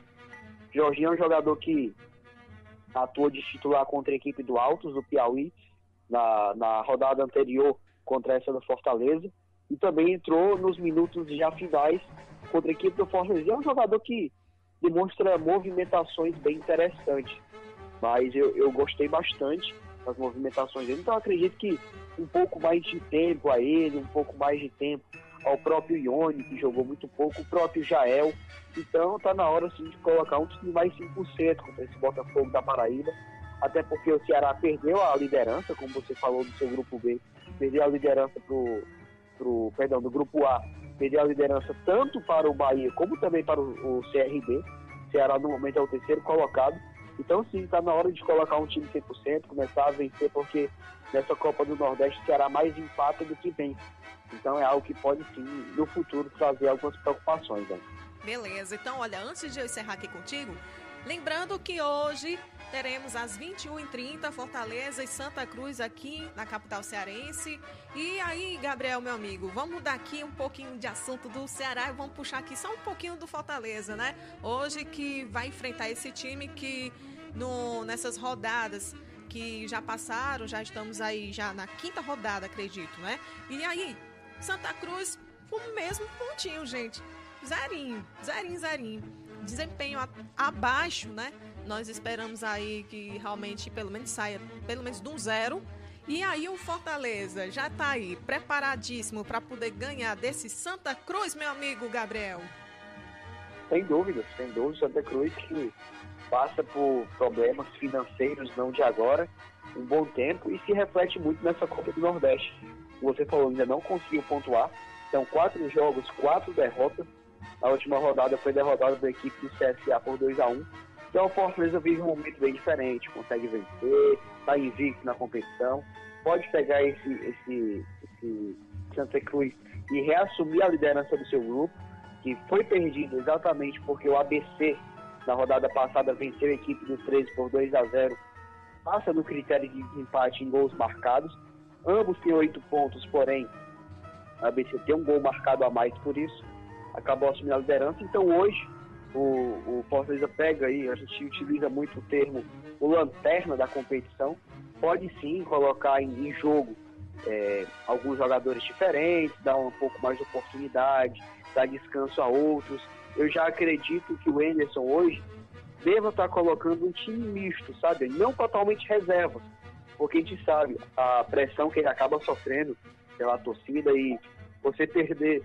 Jorginho é um jogador que atuou de titular contra a equipe do Altos, do Piauí, na, na rodada anterior contra essa do Fortaleza, e também entrou nos minutos já finais contra a equipe do Fortaleza. É um jogador que demonstra movimentações bem interessantes, mas eu, eu gostei bastante das movimentações dele, então acredito que um pouco mais de tempo a ele, um pouco mais de tempo ao próprio Ione, que jogou muito pouco, o próprio Jael. Então tá na hora sim de colocar um time mais 5% contra esse Botafogo da Paraíba, até porque o Ceará perdeu a liderança, como você falou do seu grupo B, perdeu a liderança pro perdão, do grupo A perdeu a liderança tanto para o Bahia como também para o, o CRB. Ceará no momento é o terceiro colocado. Então sim, está na hora de colocar um time 100%, começar a vencer, porque nessa Copa do Nordeste Ceará mais empata do que vence. Então é algo que pode sim, no futuro, trazer algumas preocupações. Né? Beleza, então olha, antes de eu encerrar aqui contigo, lembrando que hoje teremos às 21h30 Fortaleza e Santa Cruz aqui na capital cearense. E aí, Gabriel, meu amigo, vamos mudar aqui um pouquinho de assunto do Ceará e vamos puxar aqui só um pouquinho do Fortaleza, né? Hoje que vai enfrentar esse time que no, nessas rodadas que já passaram, já estamos aí já na quinta rodada, acredito, né? E aí, Santa Cruz, o mesmo pontinho, gente. Zerinho, zerinho, zerinho. Desempenho abaixo, né? Nós esperamos aí que realmente pelo menos saia pelo menos de um zero. E aí o Fortaleza já está aí preparadíssimo para poder ganhar desse Santa Cruz, meu amigo Gabriel. Sem dúvida, sem dúvida, Santa Cruz que passa por problemas financeiros não de agora, um bom tempo e se reflete muito nessa Copa do Nordeste. Você falou, ainda não conseguiu pontuar, são quatro jogos, quatro derrotas, na última rodada foi derrotada da equipe do CSA por 2 a 1 Então o Fortaleza vive um momento bem diferente, consegue vencer, está invicto na competição, pode pegar esse, esse, esse Santa Cruz e reassumir a liderança do seu grupo, que foi perdido exatamente porque o ABC na rodada passada venceu a equipe do 13 por 2 a 0 passa no critério de desempate em gols marcados. Ambos têm oito pontos, porém, a ABC tem um gol marcado a mais por isso, acabou assumindo a liderança. Então hoje o, o Fortaleza pega aí, a gente utiliza muito o termo o lanterna da competição, pode sim colocar em, em jogo é, alguns jogadores diferentes, dar um pouco mais de oportunidade, dar descanso a outros. Eu já acredito que o Anderson hoje deva estar colocando um time misto, sabe? Não totalmente reserva, porque a gente sabe a pressão que ele acaba sofrendo pela torcida e você perder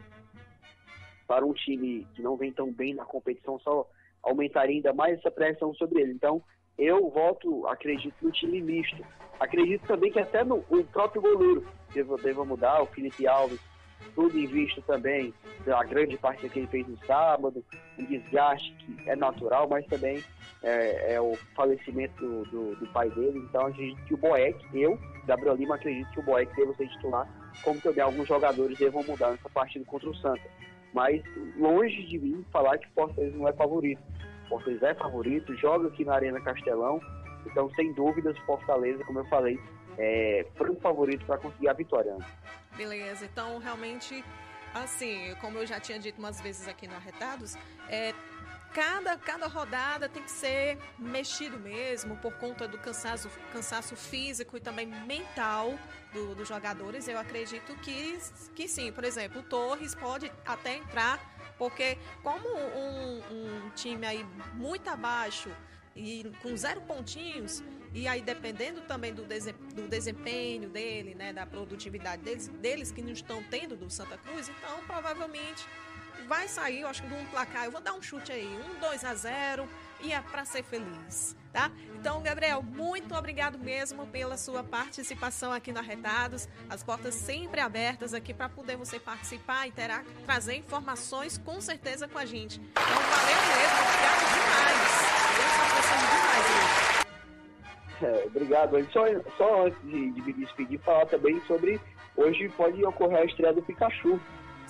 para um time que não vem tão bem na competição só aumentaria ainda mais essa pressão sobre ele. Então, eu voto, acredito no time misto. Acredito também que até no o próprio goleiro deva, deva mudar, o Felipe Alves tudo em vista também pela grande parte que ele fez no sábado, um desgaste que é natural, mas também é, é o falecimento do, do, do, pai dele. Então, acredito que o Boeck, eu, Gabriel Lima, acredito que o Boeck deva ser titular, como também alguns jogadores devam mudar nessa partida contra o Santa. Mas longe de mim falar que o Fortaleza não é favorito. O Fortaleza é favorito, joga aqui na Arena Castelão, então, sem dúvidas, Fortaleza, como eu falei, é franco favorito para conseguir a vitória. Beleza, então realmente, assim, como eu já tinha dito umas vezes aqui no Arretados, é, cada, cada rodada tem que ser mexido mesmo por conta do cansaço, cansaço físico e também mental do, dos jogadores. Eu acredito que, que sim. Por exemplo, o Torres pode até entrar, porque como um, um time aí muito abaixo e com zero pontinhos, e aí, dependendo também do, do desempenho dele, né, da produtividade deles, deles que não estão tendo do Santa Cruz, então provavelmente vai sair, eu acho que de um placar, eu vou dar um chute aí, um 2 a 0 e é para ser feliz, tá? Então, Gabriel, muito obrigado mesmo pela sua participação aqui no Arretados. As portas sempre abertas aqui para poder você participar e terá, trazer informações com certeza com a gente. Então, valeu mesmo, obrigado demais. É, obrigado. Só, só antes de, me despedir, falar também sobre. Hoje pode ocorrer a estreia do Pikachu.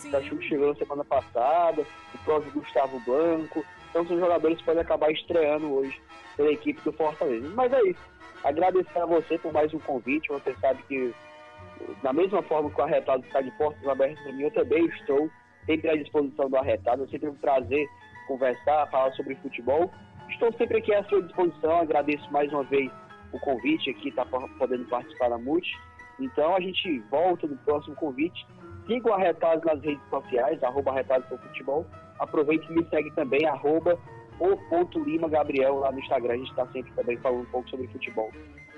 Sim. O chegou na semana passada, o próprio Gustavo Blanco. Então são jogadores que podem acabar estreando hoje pela equipe do Fortaleza. Mas é isso. Agradecer a você por mais um convite. Você sabe que, da mesma forma que o Arretado está de portas abertas para mim, eu também estou sempre à disposição do Arretado. É sempre um prazer conversar, falar sobre futebol. Estou sempre aqui à sua disposição. Agradeço mais uma vez o convite aqui, está podendo participar da MUT. Então a gente volta no próximo convite. Siga o Arretados nas redes sociais, arroba Arretados para Futebol. Aproveite e me segue também, arroba o ponto Lima Gabriel lá no Instagram. A gente está sempre também falando um pouco sobre futebol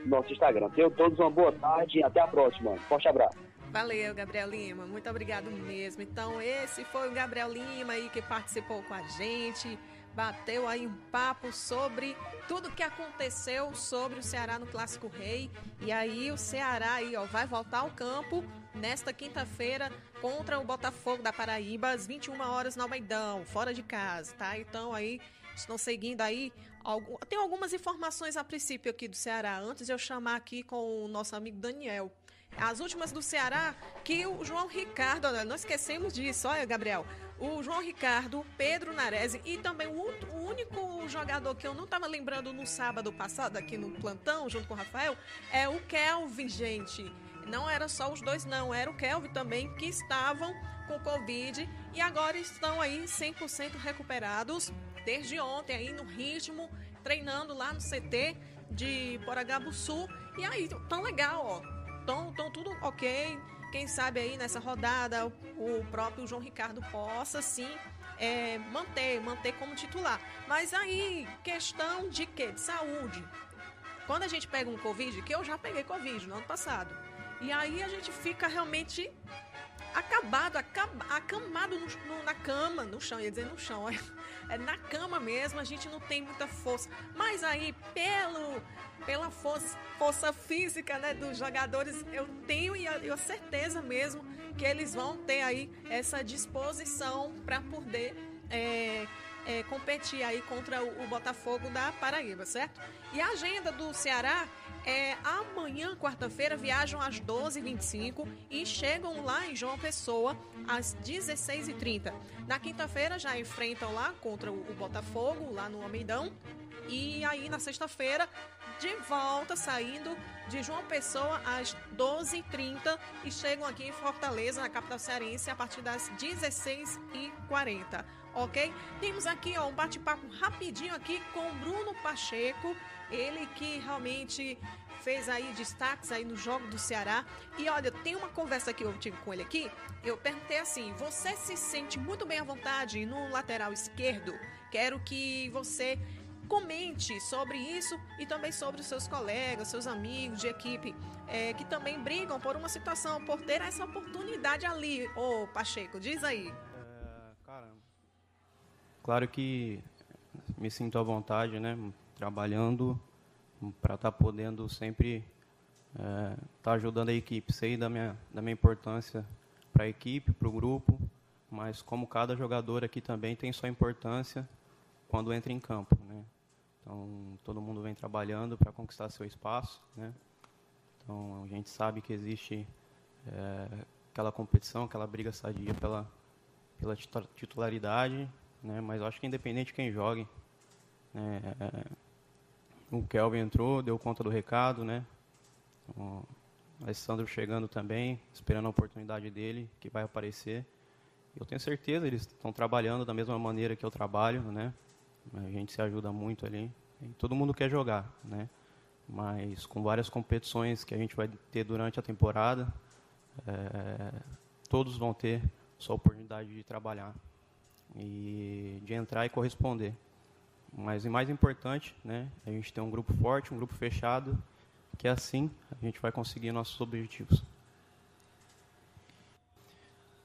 no nosso Instagram. Tenham todos uma boa tarde e até a próxima. Forte abraço. Valeu, Gabriel Lima. Muito obrigado mesmo. Então, esse foi o Gabriel Lima aí que participou com a gente bateu aí um papo sobre tudo que aconteceu sobre o Ceará no Clássico Rei. E aí o Ceará aí, ó, vai voltar ao campo nesta quinta-feira contra o Botafogo da Paraíba às 21 horas no Almeidão, fora de casa, tá? Então aí estão seguindo aí algum... tem algumas informações a princípio aqui do Ceará. Antes de eu chamar aqui com o nosso amigo Daniel. As últimas do Ceará, que o João Ricardo, olha, não esquecemos disso, olha, Gabriel o João Ricardo, Pedro Narese e também o, o único jogador que eu não estava lembrando no sábado passado aqui no plantão, junto com o Rafael, é o Kelvin, gente. Não era só os dois, não, era o Kelvin também que estavam com Covid e agora estão aí 100% recuperados desde ontem aí no ritmo, treinando lá no CT de Poragabuçu. E aí, tão legal, ó. Tão, tão tudo ok quem sabe aí nessa rodada o próprio João Ricardo possa sim é, manter, manter como titular. Mas aí, questão de quê? De saúde. Quando a gente pega um Covid, que eu já peguei Covid no ano passado, e aí a gente fica realmente acabado, acamado no, no, na cama, no chão, ia dizer no chão, é, [LAUGHS] é, na cama mesmo, a gente não tem muita força. Mas aí, pelo, pela força, força física né, dos jogadores, eu tenho e eu certeza mesmo que eles vão ter aí essa disposição para poder é, é, competir aí contra o, o, Botafogo da Paraíba, certo? E a agenda do Ceará é amanhã, quarta-feira, viajam às 12h25 e chegam lá em João Pessoa às 16h30. Na quinta-feira já enfrentam lá contra o, Botafogo, lá no Almeidão. E aí na sexta-feira de volta, saindo de João Pessoa às 12h30 e chegam aqui em Fortaleza, na capital cearense, a partir das 16h40. Ok? Temos aqui ó, um bate-papo rapidinho aqui com Bruno Pacheco, ele que realmente fez aí destaques aí no jogo do Ceará. E olha, tem uma conversa que eu tive com ele aqui. Eu perguntei assim: você se sente muito bem à vontade no lateral esquerdo? Quero que você comente sobre isso e também sobre os seus colegas, seus amigos de equipe é, que também brigam por uma situação, por ter essa oportunidade ali. Ô, Pacheco, diz aí. É, cara, claro que me sinto à vontade, né? Trabalhando para estar tá podendo sempre estar é, tá ajudando a equipe. Sei da minha, da minha importância para a equipe, para o grupo, mas como cada jogador aqui também tem sua importância quando entra em campo, né? Então, todo mundo vem trabalhando para conquistar seu espaço, né? Então, a gente sabe que existe é, aquela competição, aquela briga sadia pela, pela titularidade, né? Mas acho que independente de quem jogue, né? É, o Kelvin entrou, deu conta do recado, né? O Alessandro chegando também, esperando a oportunidade dele, que vai aparecer. Eu tenho certeza, eles estão trabalhando da mesma maneira que eu trabalho, né? A gente se ajuda muito ali. todo mundo quer jogar, né? Mas com várias competições que a gente vai ter durante a temporada, é, todos vão ter sua oportunidade de trabalhar e de entrar e corresponder. Mas o mais importante, né, é a gente ter um grupo forte, um grupo fechado, que assim a gente vai conseguir nossos objetivos.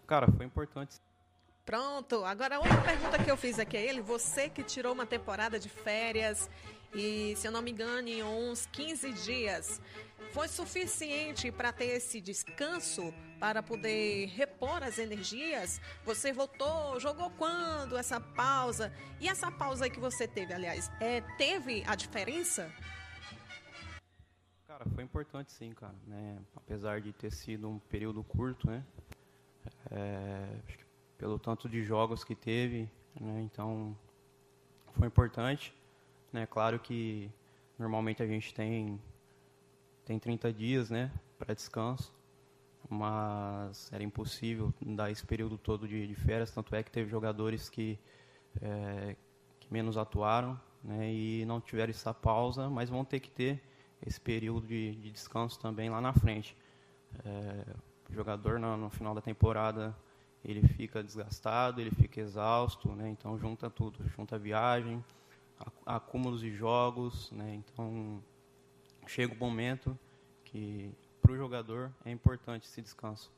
Cara, foi importante Pronto, agora outra pergunta que eu fiz aqui a ele, você que tirou uma temporada de férias e, se eu não me engano, em uns 15 dias, foi suficiente para ter esse descanso, para poder repor as energias? Você voltou, jogou quando essa pausa? E essa pausa que você teve, aliás, é, teve a diferença? Cara, foi importante sim, cara, né? Apesar de ter sido um período curto, né? É, pelo tanto de jogos que teve, né? Então foi importante, né? Claro que normalmente a gente tem tem 30 dias, né, para descanso, mas era impossível dar esse período todo de, de férias, tanto é que teve jogadores que é, que menos atuaram, né, e não tiveram essa pausa, mas vão ter que ter esse período de, de descanso também lá na frente. É, o jogador no, no final da temporada ele fica desgastado, ele fica exausto, né? Então junta tudo, junta viagem, acúmulos de jogos, né? Então chega o momento que para o jogador é importante esse descanso.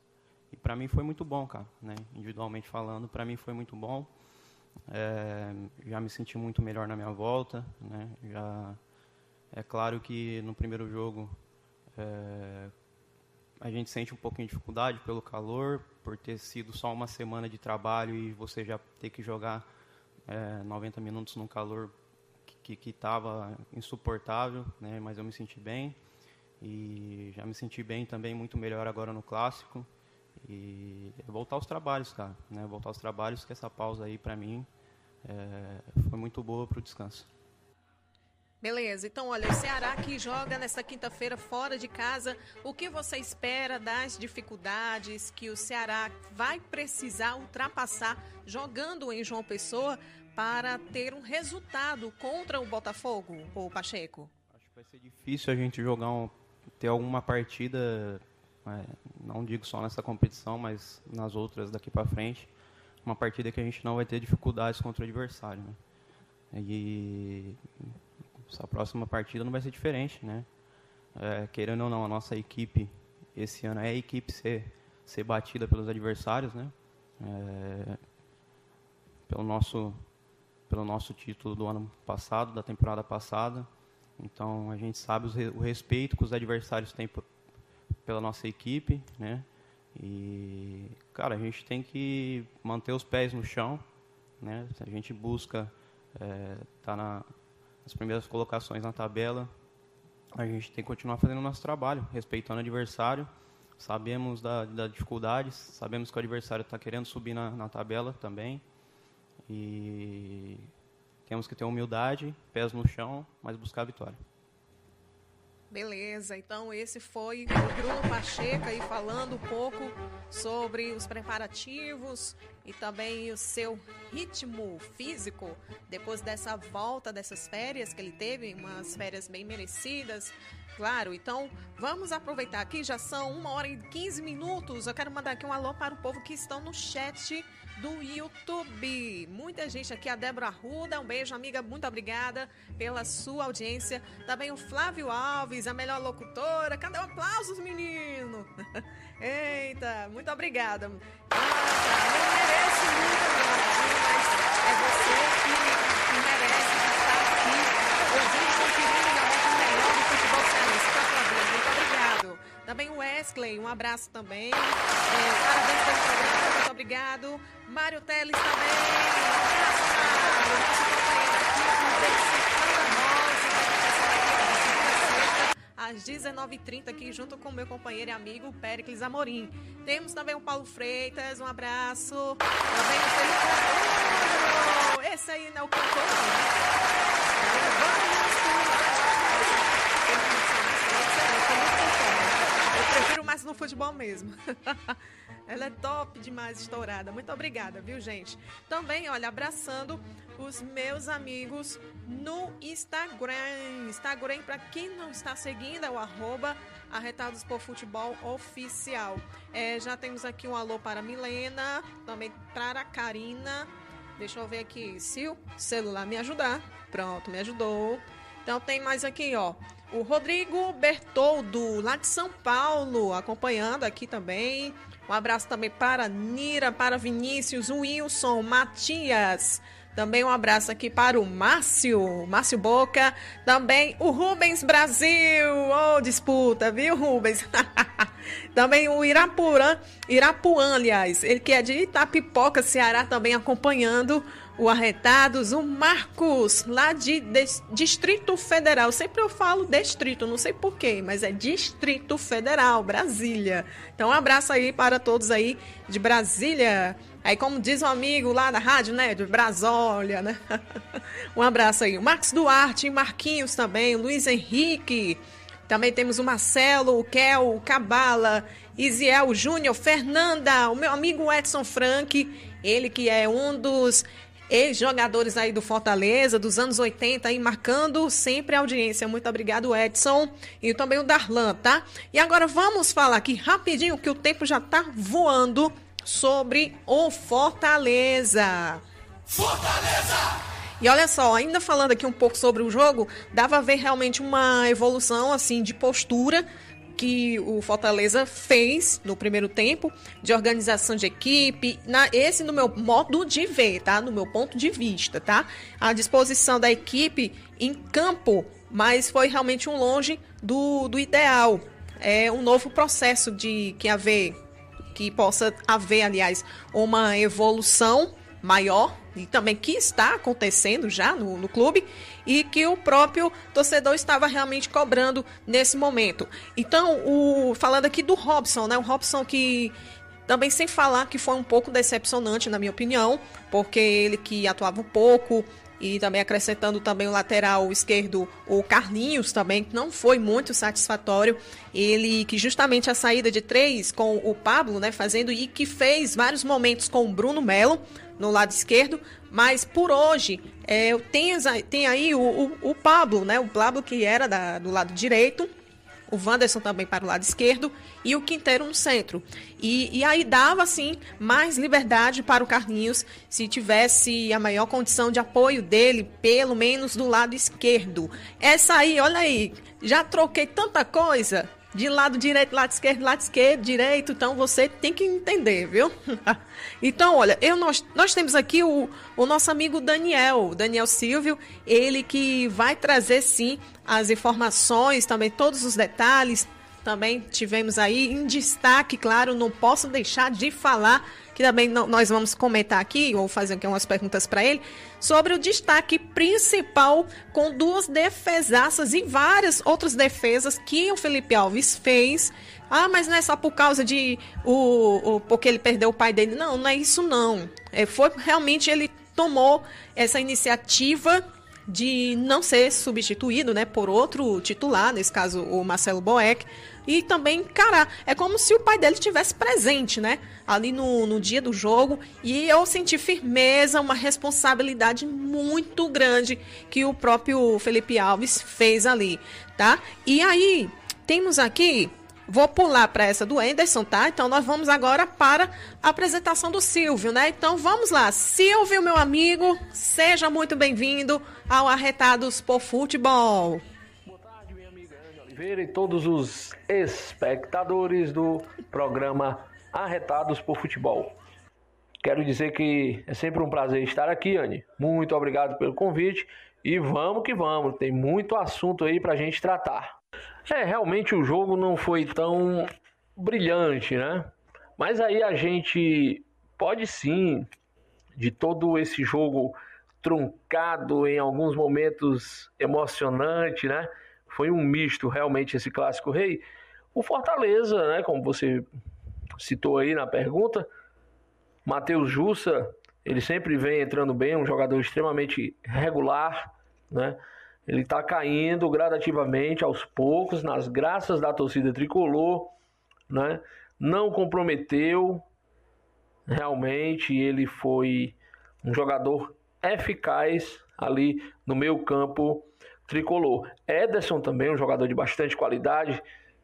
E para mim foi muito bom, cara, né? Individualmente falando, para mim foi muito bom. É, já me senti muito melhor na minha volta, né? Já é claro que no primeiro jogo é, a gente sente um pouquinho de dificuldade pelo calor, por ter sido só uma semana de trabalho e você já ter que jogar é, 90 minutos num calor que estava insuportável, né? mas eu me senti bem. E já me senti bem também, muito melhor agora no clássico. E voltar aos trabalhos, cara. Né? Voltar aos trabalhos, que essa pausa aí para mim é, foi muito boa para o descanso. Beleza, então olha, o Ceará que joga nesta quinta-feira fora de casa, o que você espera das dificuldades que o Ceará vai precisar ultrapassar jogando em João Pessoa para ter um resultado contra o Botafogo, ou Pacheco? Acho que vai ser difícil a gente jogar um, ter alguma partida, é, não digo só nessa competição, mas nas outras daqui para frente, uma partida que a gente não vai ter dificuldades contra o adversário, né? E essa próxima partida não vai ser diferente, né? É, querendo ou não, a nossa equipe esse ano é a equipe ser, ser batida pelos adversários, né? É, pelo nosso pelo nosso título do ano passado, da temporada passada. Então a gente sabe o respeito que os adversários têm pela nossa equipe, né? E cara, a gente tem que manter os pés no chão, né? A gente busca estar é, tá nas primeiras colocações na tabela, a gente tem que continuar fazendo o nosso trabalho, respeitando o adversário. Sabemos da, da dificuldades, sabemos que o adversário está querendo subir na, na tabela também. E temos que ter humildade, pés no chão, mas buscar a vitória. Beleza, então esse foi o Bruno Pacheco aí falando um pouco sobre os preparativos e também o seu ritmo físico depois dessa volta dessas férias que ele teve, umas férias bem merecidas. Claro, então vamos aproveitar aqui, já são uma hora e 15 minutos. Eu quero mandar aqui um alô para o povo que estão no chat do YouTube. Muita gente aqui, a Débora Arruda, um beijo, amiga, muito obrigada pela sua audiência. Também o Flávio Alves, a melhor locutora. Cadê o aplausos, menino? [LAUGHS] Eita, muito obrigada. Nossa, eu mereço muito, mas é você que, que merece estar aqui ouvindo, conferindo realmente o melhor do futebol cearense. Tá, Flávio? Muito obrigado. Também o Wesley, um abraço também. É, parabéns pelo programa, muito obrigado. Mário Teles também. às 19h30 aqui junto com meu companheiro e amigo Péricles Amorim. Temos também o Paulo Freitas, um abraço. Também o Felipe Esse aí não é o cantor, Eu mais no futebol mesmo. [LAUGHS] Ela é top demais, estourada. Muito obrigada, viu, gente? Também, olha, abraçando os meus amigos no Instagram. Instagram, para quem não está seguindo, é o arroba Arretados por Futebol Oficial. É, já temos aqui um alô para Milena, também para a Karina. Deixa eu ver aqui se o celular me ajudar. Pronto, me ajudou. Então tem mais aqui, ó. O Rodrigo Bertoldo, lá de São Paulo, acompanhando aqui também. Um abraço também para Nira, para Vinícius, Wilson, Matias. Também um abraço aqui para o Márcio, Márcio Boca. Também o Rubens Brasil. Oh, disputa, viu, Rubens? [LAUGHS] também o Irapurã, Irapuã, aliás. Ele que é de Itapipoca, Ceará, também acompanhando o Arretados, o Marcos, lá de, de, Distrito Federal. Sempre eu falo distrito, não sei porquê, mas é Distrito Federal, Brasília. Então, um abraço aí para todos aí de Brasília. Aí, como diz um amigo lá da rádio, né, de Brasólia, né? [LAUGHS] um abraço aí. O Marcos Duarte, Marquinhos também, Luiz Henrique. Também temos o Marcelo, o Kel, o Cabala, Isiel Júnior, Fernanda, o meu amigo Edson Frank, ele que é um dos ex-jogadores aí do Fortaleza, dos anos 80, aí marcando sempre a audiência. Muito obrigado, Edson. E também o Darlan, tá? E agora vamos falar aqui rapidinho, que o tempo já tá voando, sobre o Fortaleza. Fortaleza! E olha só, ainda falando aqui um pouco sobre o jogo, dava a ver realmente uma evolução assim de postura que o Fortaleza fez no primeiro tempo, de organização de equipe, na, esse no meu modo de ver, tá? No meu ponto de vista, tá? A disposição da equipe em campo, mas foi realmente um longe do, do ideal. É um novo processo de que haver, que possa haver, aliás, uma evolução maior e também que está acontecendo já no, no clube e que o próprio torcedor estava realmente cobrando nesse momento. Então, o, falando aqui do Robson, né? O Robson que também sem falar que foi um pouco decepcionante, na minha opinião, porque ele que atuava um pouco e também acrescentando também o lateral esquerdo, o Carlinhos também, que não foi muito satisfatório. Ele que justamente a saída de três com o Pablo, né, fazendo e que fez vários momentos com o Bruno Melo no lado esquerdo, mas por hoje é, tem, tem aí o, o, o, Pablo, né? O Pablo que era da, do lado direito, o Wanderson também para o lado esquerdo e o Quinteiro no centro. E, e aí dava, assim, mais liberdade para o Carlinhos se tivesse a maior condição de apoio dele, pelo menos do lado esquerdo. Essa aí, olha aí, já troquei tanta coisa de lado direito, lado esquerdo, lado esquerdo, direito, então você tem que entender, viu? [LAUGHS] então, olha, eu, nós, nós temos aqui o, o nosso amigo Daniel, Daniel Silvio, ele que vai trazer sim as informações, também todos os detalhes também tivemos aí em destaque, claro, não posso deixar de falar, que também nós vamos comentar aqui, ou fazer aqui umas perguntas para ele, sobre o destaque principal com duas defesaças e várias outras defesas que o Felipe Alves fez. Ah, mas não é só por causa de o, o porque ele perdeu o pai dele. Não, não é isso não. É, foi realmente ele tomou essa iniciativa de não ser substituído, né, por outro titular, nesse caso o Marcelo Boeck, e também encarar. É como se o pai dele estivesse presente, né? Ali no, no dia do jogo. E eu senti firmeza, uma responsabilidade muito grande que o próprio Felipe Alves fez ali, tá? E aí, temos aqui Vou pular para essa do Anderson, tá? Então nós vamos agora para a apresentação do Silvio, né? Então vamos lá. Silvio, meu amigo, seja muito bem-vindo ao Arretados por Futebol. Oliveira e todos os espectadores do programa Arretados por Futebol. Quero dizer que é sempre um prazer estar aqui, Anne. Muito obrigado pelo convite e vamos que vamos. Tem muito assunto aí para a gente tratar. É, realmente o jogo não foi tão brilhante, né? Mas aí a gente pode sim, de todo esse jogo truncado, em alguns momentos emocionante, né? Foi um misto realmente esse clássico rei. O Fortaleza, né, como você citou aí na pergunta, Matheus Jussa, ele sempre vem entrando bem, um jogador extremamente regular, né? Ele está caindo gradativamente, aos poucos, nas graças da torcida tricolor, né? Não comprometeu, realmente ele foi um jogador eficaz ali no meio campo tricolor. Ederson também, um jogador de bastante qualidade,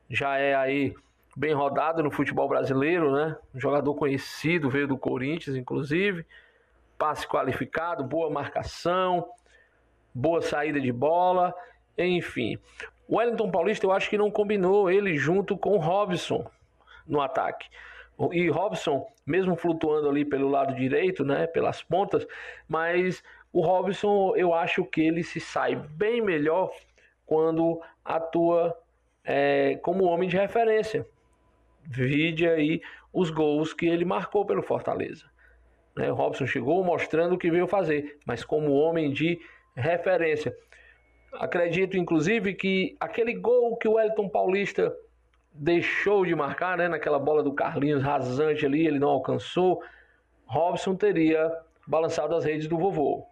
já é aí bem rodado no futebol brasileiro, né? Um jogador conhecido, veio do Corinthians, inclusive. Passe qualificado, boa marcação, boa saída de bola, enfim. O Wellington Paulista eu acho que não combinou ele junto com o Robson no ataque. E Robson, mesmo flutuando ali pelo lado direito, né, pelas pontas, mas o Robson eu acho que ele se sai bem melhor quando atua é, como homem de referência. Vide aí os gols que ele marcou pelo Fortaleza. Né, o Robson chegou mostrando o que veio fazer, mas como homem de referência. Acredito, inclusive, que aquele gol que o Wellington Paulista deixou de marcar, né, naquela bola do Carlinhos rasante ali, ele não alcançou, Robson teria balançado as redes do vovô.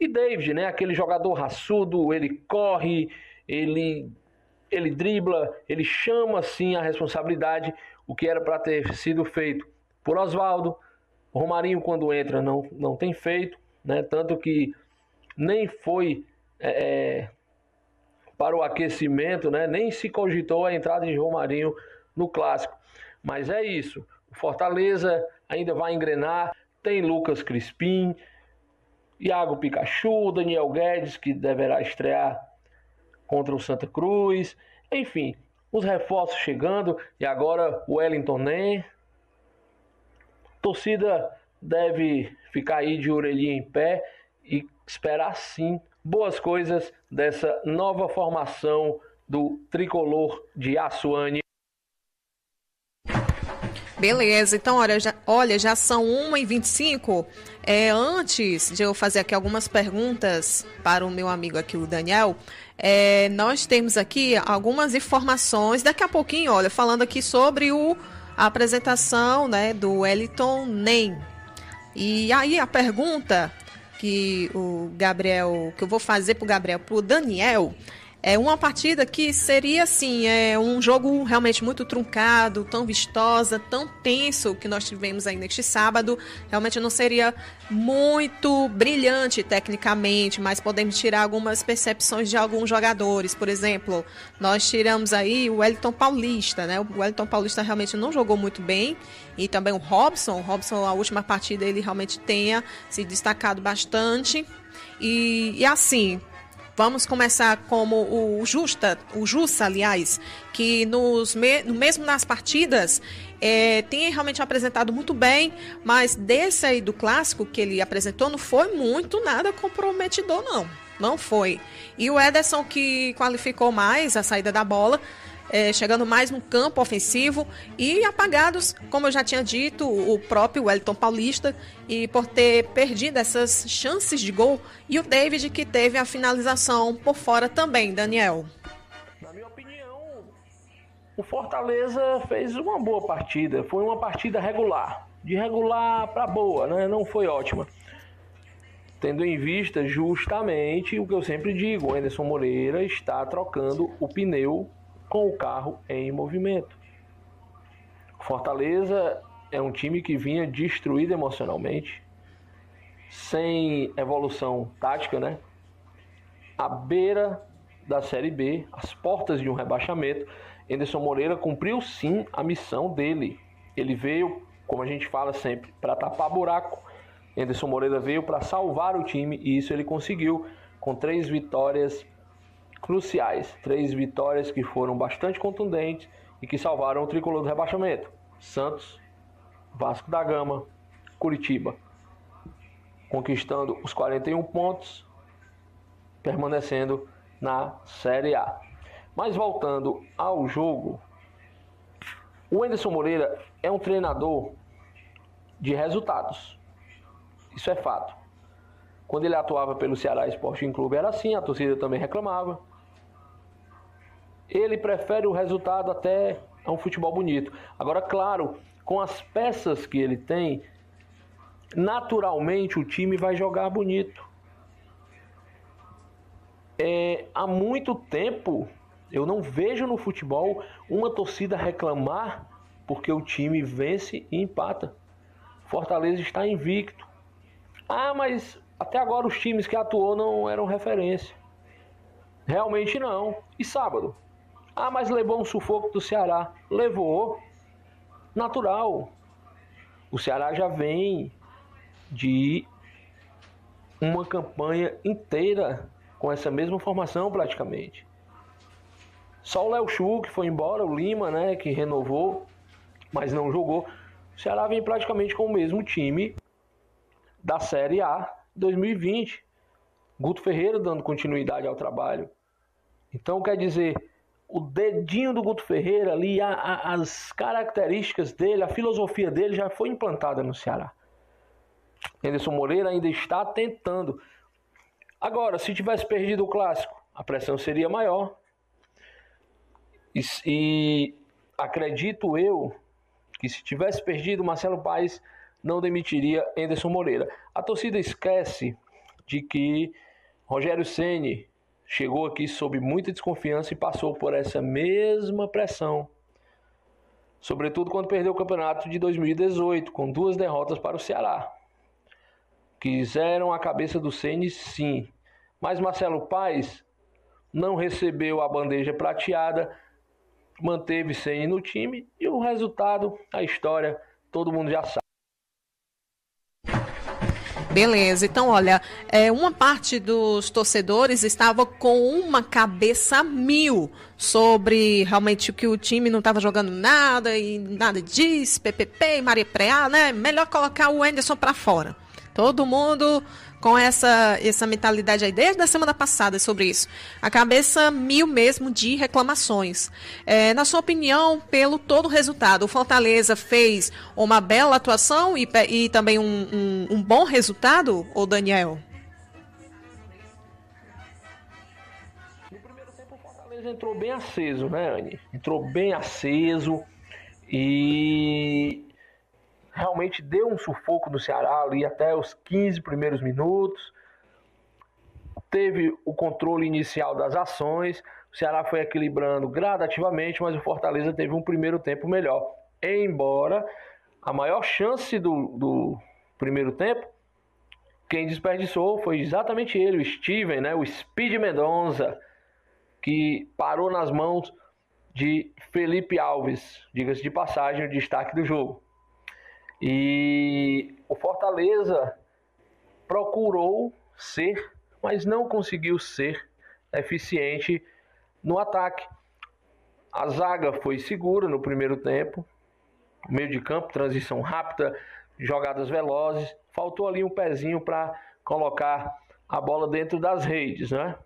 E David, né, aquele jogador raçudo, ele corre, ele ele dribla, ele chama assim a responsabilidade, o que era para ter sido feito por Oswaldo. Romarinho quando entra não não tem feito, né? Tanto que nem foi é, é, para o aquecimento, né? nem se cogitou a entrada de Romarinho no clássico. Mas é isso. O Fortaleza ainda vai engrenar. Tem Lucas Crispim, Iago Pikachu, Daniel Guedes, que deverá estrear contra o Santa Cruz. Enfim, os reforços chegando e agora o Wellington Nem. Torcida deve ficar aí de orelhinha em pé e esperar sim boas coisas dessa nova formação do tricolor de Açuane. Beleza, então olha já, olha, já são 1h25. É, antes de eu fazer aqui algumas perguntas para o meu amigo aqui, o Daniel, é, nós temos aqui algumas informações. Daqui a pouquinho, olha, falando aqui sobre o, a apresentação né, do Wellington Nem. E aí a pergunta que o Gabriel, que eu vou fazer pro Gabriel, pro Daniel, é uma partida que seria assim, é um jogo realmente muito truncado, tão vistosa, tão tenso que nós tivemos aí neste sábado. Realmente não seria muito brilhante tecnicamente, mas podemos tirar algumas percepções de alguns jogadores. Por exemplo, nós tiramos aí o Wellington Paulista, né? O Wellington Paulista realmente não jogou muito bem. E também o Robson. O Robson, a última partida, ele realmente tenha se destacado bastante. E, e assim, Vamos começar como o Justa, o Justa, aliás, que nos me, mesmo nas partidas é, tem realmente apresentado muito bem, mas desse aí do clássico que ele apresentou não foi muito nada comprometedor, não. Não foi. E o Ederson, que qualificou mais a saída da bola, é, chegando mais no campo ofensivo e apagados, como eu já tinha dito, o próprio Wellington Paulista e por ter perdido essas chances de gol e o David que teve a finalização por fora também, Daniel. Na minha opinião, o Fortaleza fez uma boa partida, foi uma partida regular, de regular para boa, né? Não foi ótima tendo em vista justamente o que eu sempre digo, o Anderson Moreira está trocando o pneu com o carro em movimento. Fortaleza é um time que vinha destruído emocionalmente, sem evolução tática, né? À beira da Série B, às portas de um rebaixamento, Anderson Moreira cumpriu sim a missão dele. Ele veio, como a gente fala sempre, para tapar buraco. Anderson Moreira veio para salvar o time e isso ele conseguiu com três vitórias cruciais. Três vitórias que foram bastante contundentes e que salvaram o tricolor do rebaixamento. Santos, Vasco da Gama, Curitiba. Conquistando os 41 pontos, permanecendo na Série A. Mas voltando ao jogo, o Anderson Moreira é um treinador de resultados. Isso é fato. Quando ele atuava pelo Ceará Sporting Clube era assim, a torcida também reclamava ele prefere o resultado até a um futebol bonito. Agora, claro, com as peças que ele tem, naturalmente o time vai jogar bonito. É, há muito tempo eu não vejo no futebol uma torcida reclamar porque o time vence e empata. Fortaleza está invicto. Ah, mas até agora os times que atuou não eram referência. Realmente não. E sábado? Ah, mas levou um sufoco do Ceará. Levou. Natural. O Ceará já vem de uma campanha inteira com essa mesma formação praticamente. Só o Léo Chu que foi embora, o Lima, né, que renovou, mas não jogou. O Ceará vem praticamente com o mesmo time da Série A 2020. Guto Ferreira dando continuidade ao trabalho. Então quer dizer, o dedinho do Guto Ferreira ali, a, a, as características dele, a filosofia dele já foi implantada no Ceará. Anderson Moreira ainda está tentando. Agora, se tivesse perdido o clássico, a pressão seria maior. E, e acredito eu que se tivesse perdido, Marcelo Paes não demitiria Anderson Moreira. A torcida esquece de que Rogério Ceni chegou aqui sob muita desconfiança e passou por essa mesma pressão. Sobretudo quando perdeu o campeonato de 2018, com duas derrotas para o Ceará. Quiseram a cabeça do Ceni, sim, mas Marcelo Paes não recebeu a bandeja prateada, manteve Ceni no time e o resultado, a história, todo mundo já sabe. Beleza, então olha, é, uma parte dos torcedores estava com uma cabeça mil sobre realmente que o time não estava jogando nada e nada disso, PPP Maria Preá, né? Melhor colocar o Anderson para fora. Todo mundo com essa, essa mentalidade aí desde a semana passada sobre isso. A cabeça mil mesmo de reclamações. É, na sua opinião, pelo todo o resultado, o Fortaleza fez uma bela atuação e, e também um, um, um bom resultado, ou Daniel? No primeiro tempo, o Fortaleza entrou bem aceso, né, Anne? Entrou bem aceso e realmente deu um sufoco no Ceará ali até os 15 primeiros minutos. Teve o controle inicial das ações. O Ceará foi equilibrando gradativamente, mas o Fortaleza teve um primeiro tempo melhor. Embora a maior chance do, do primeiro tempo, quem desperdiçou foi exatamente ele, o Steven, né? o Speed Mendonça, que parou nas mãos de Felipe Alves, diga-se de passagem, o destaque do jogo. E o Fortaleza procurou ser, mas não conseguiu ser eficiente no ataque. A zaga foi segura no primeiro tempo, meio de campo, transição rápida, jogadas velozes. Faltou ali um pezinho para colocar a bola dentro das redes, né?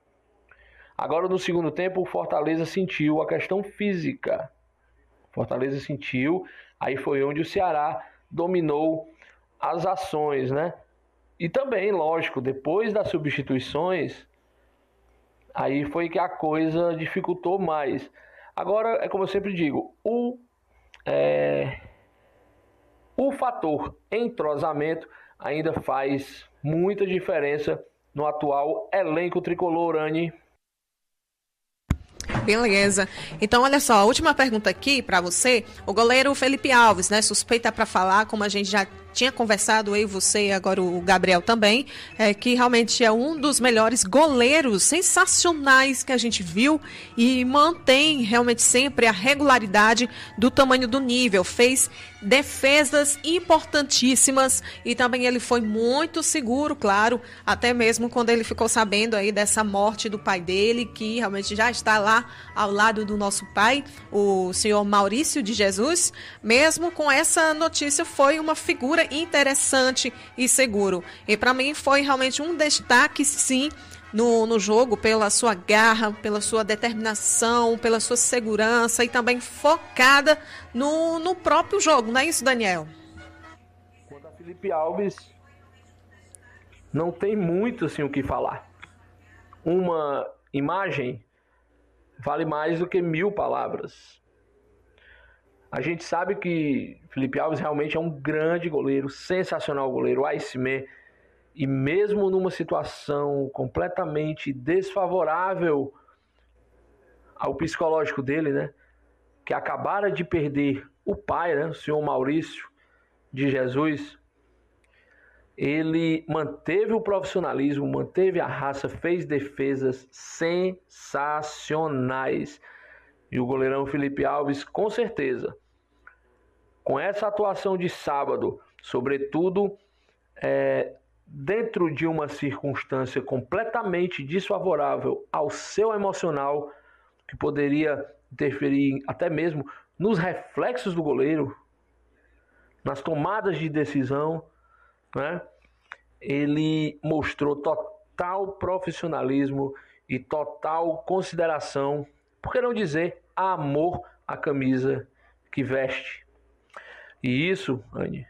Agora no segundo tempo o Fortaleza sentiu a questão física. Fortaleza sentiu, aí foi onde o Ceará dominou as ações, né? E também, lógico, depois das substituições, aí foi que a coisa dificultou mais. Agora, é como eu sempre digo, o, é, o fator entrosamento ainda faz muita diferença no atual elenco tricolor, Anne. Beleza. Então, olha só, a última pergunta aqui para você. O goleiro Felipe Alves, né? Suspeita para falar, como a gente já tinha conversado, eu e você, agora o Gabriel também, é, que realmente é um dos melhores goleiros sensacionais que a gente viu e mantém realmente sempre a regularidade do tamanho do nível. Fez defesas importantíssimas e também ele foi muito seguro, claro, até mesmo quando ele ficou sabendo aí dessa morte do pai dele, que realmente já está lá ao lado do nosso pai, o senhor Maurício de Jesus, mesmo com essa notícia foi uma figura interessante e seguro. E para mim foi realmente um destaque sim no, no jogo pela sua garra, pela sua determinação, pela sua segurança e também focada no, no próprio jogo, não é isso, Daniel? Quanto a Felipe Alves, não tem muito assim o que falar. Uma imagem vale mais do que mil palavras. A gente sabe que Felipe Alves realmente é um grande goleiro, sensacional goleiro, Iceman e mesmo numa situação completamente desfavorável ao psicológico dele, né? Que acabara de perder o pai, né? O senhor Maurício de Jesus. Ele manteve o profissionalismo, manteve a raça, fez defesas sensacionais. E o goleirão Felipe Alves, com certeza, com essa atuação de sábado, sobretudo é, dentro de uma circunstância completamente desfavorável ao seu emocional, que poderia interferir até mesmo nos reflexos do goleiro, nas tomadas de decisão, né? ele mostrou total profissionalismo e total consideração, por que não dizer amor à camisa que veste. E isso, Anne,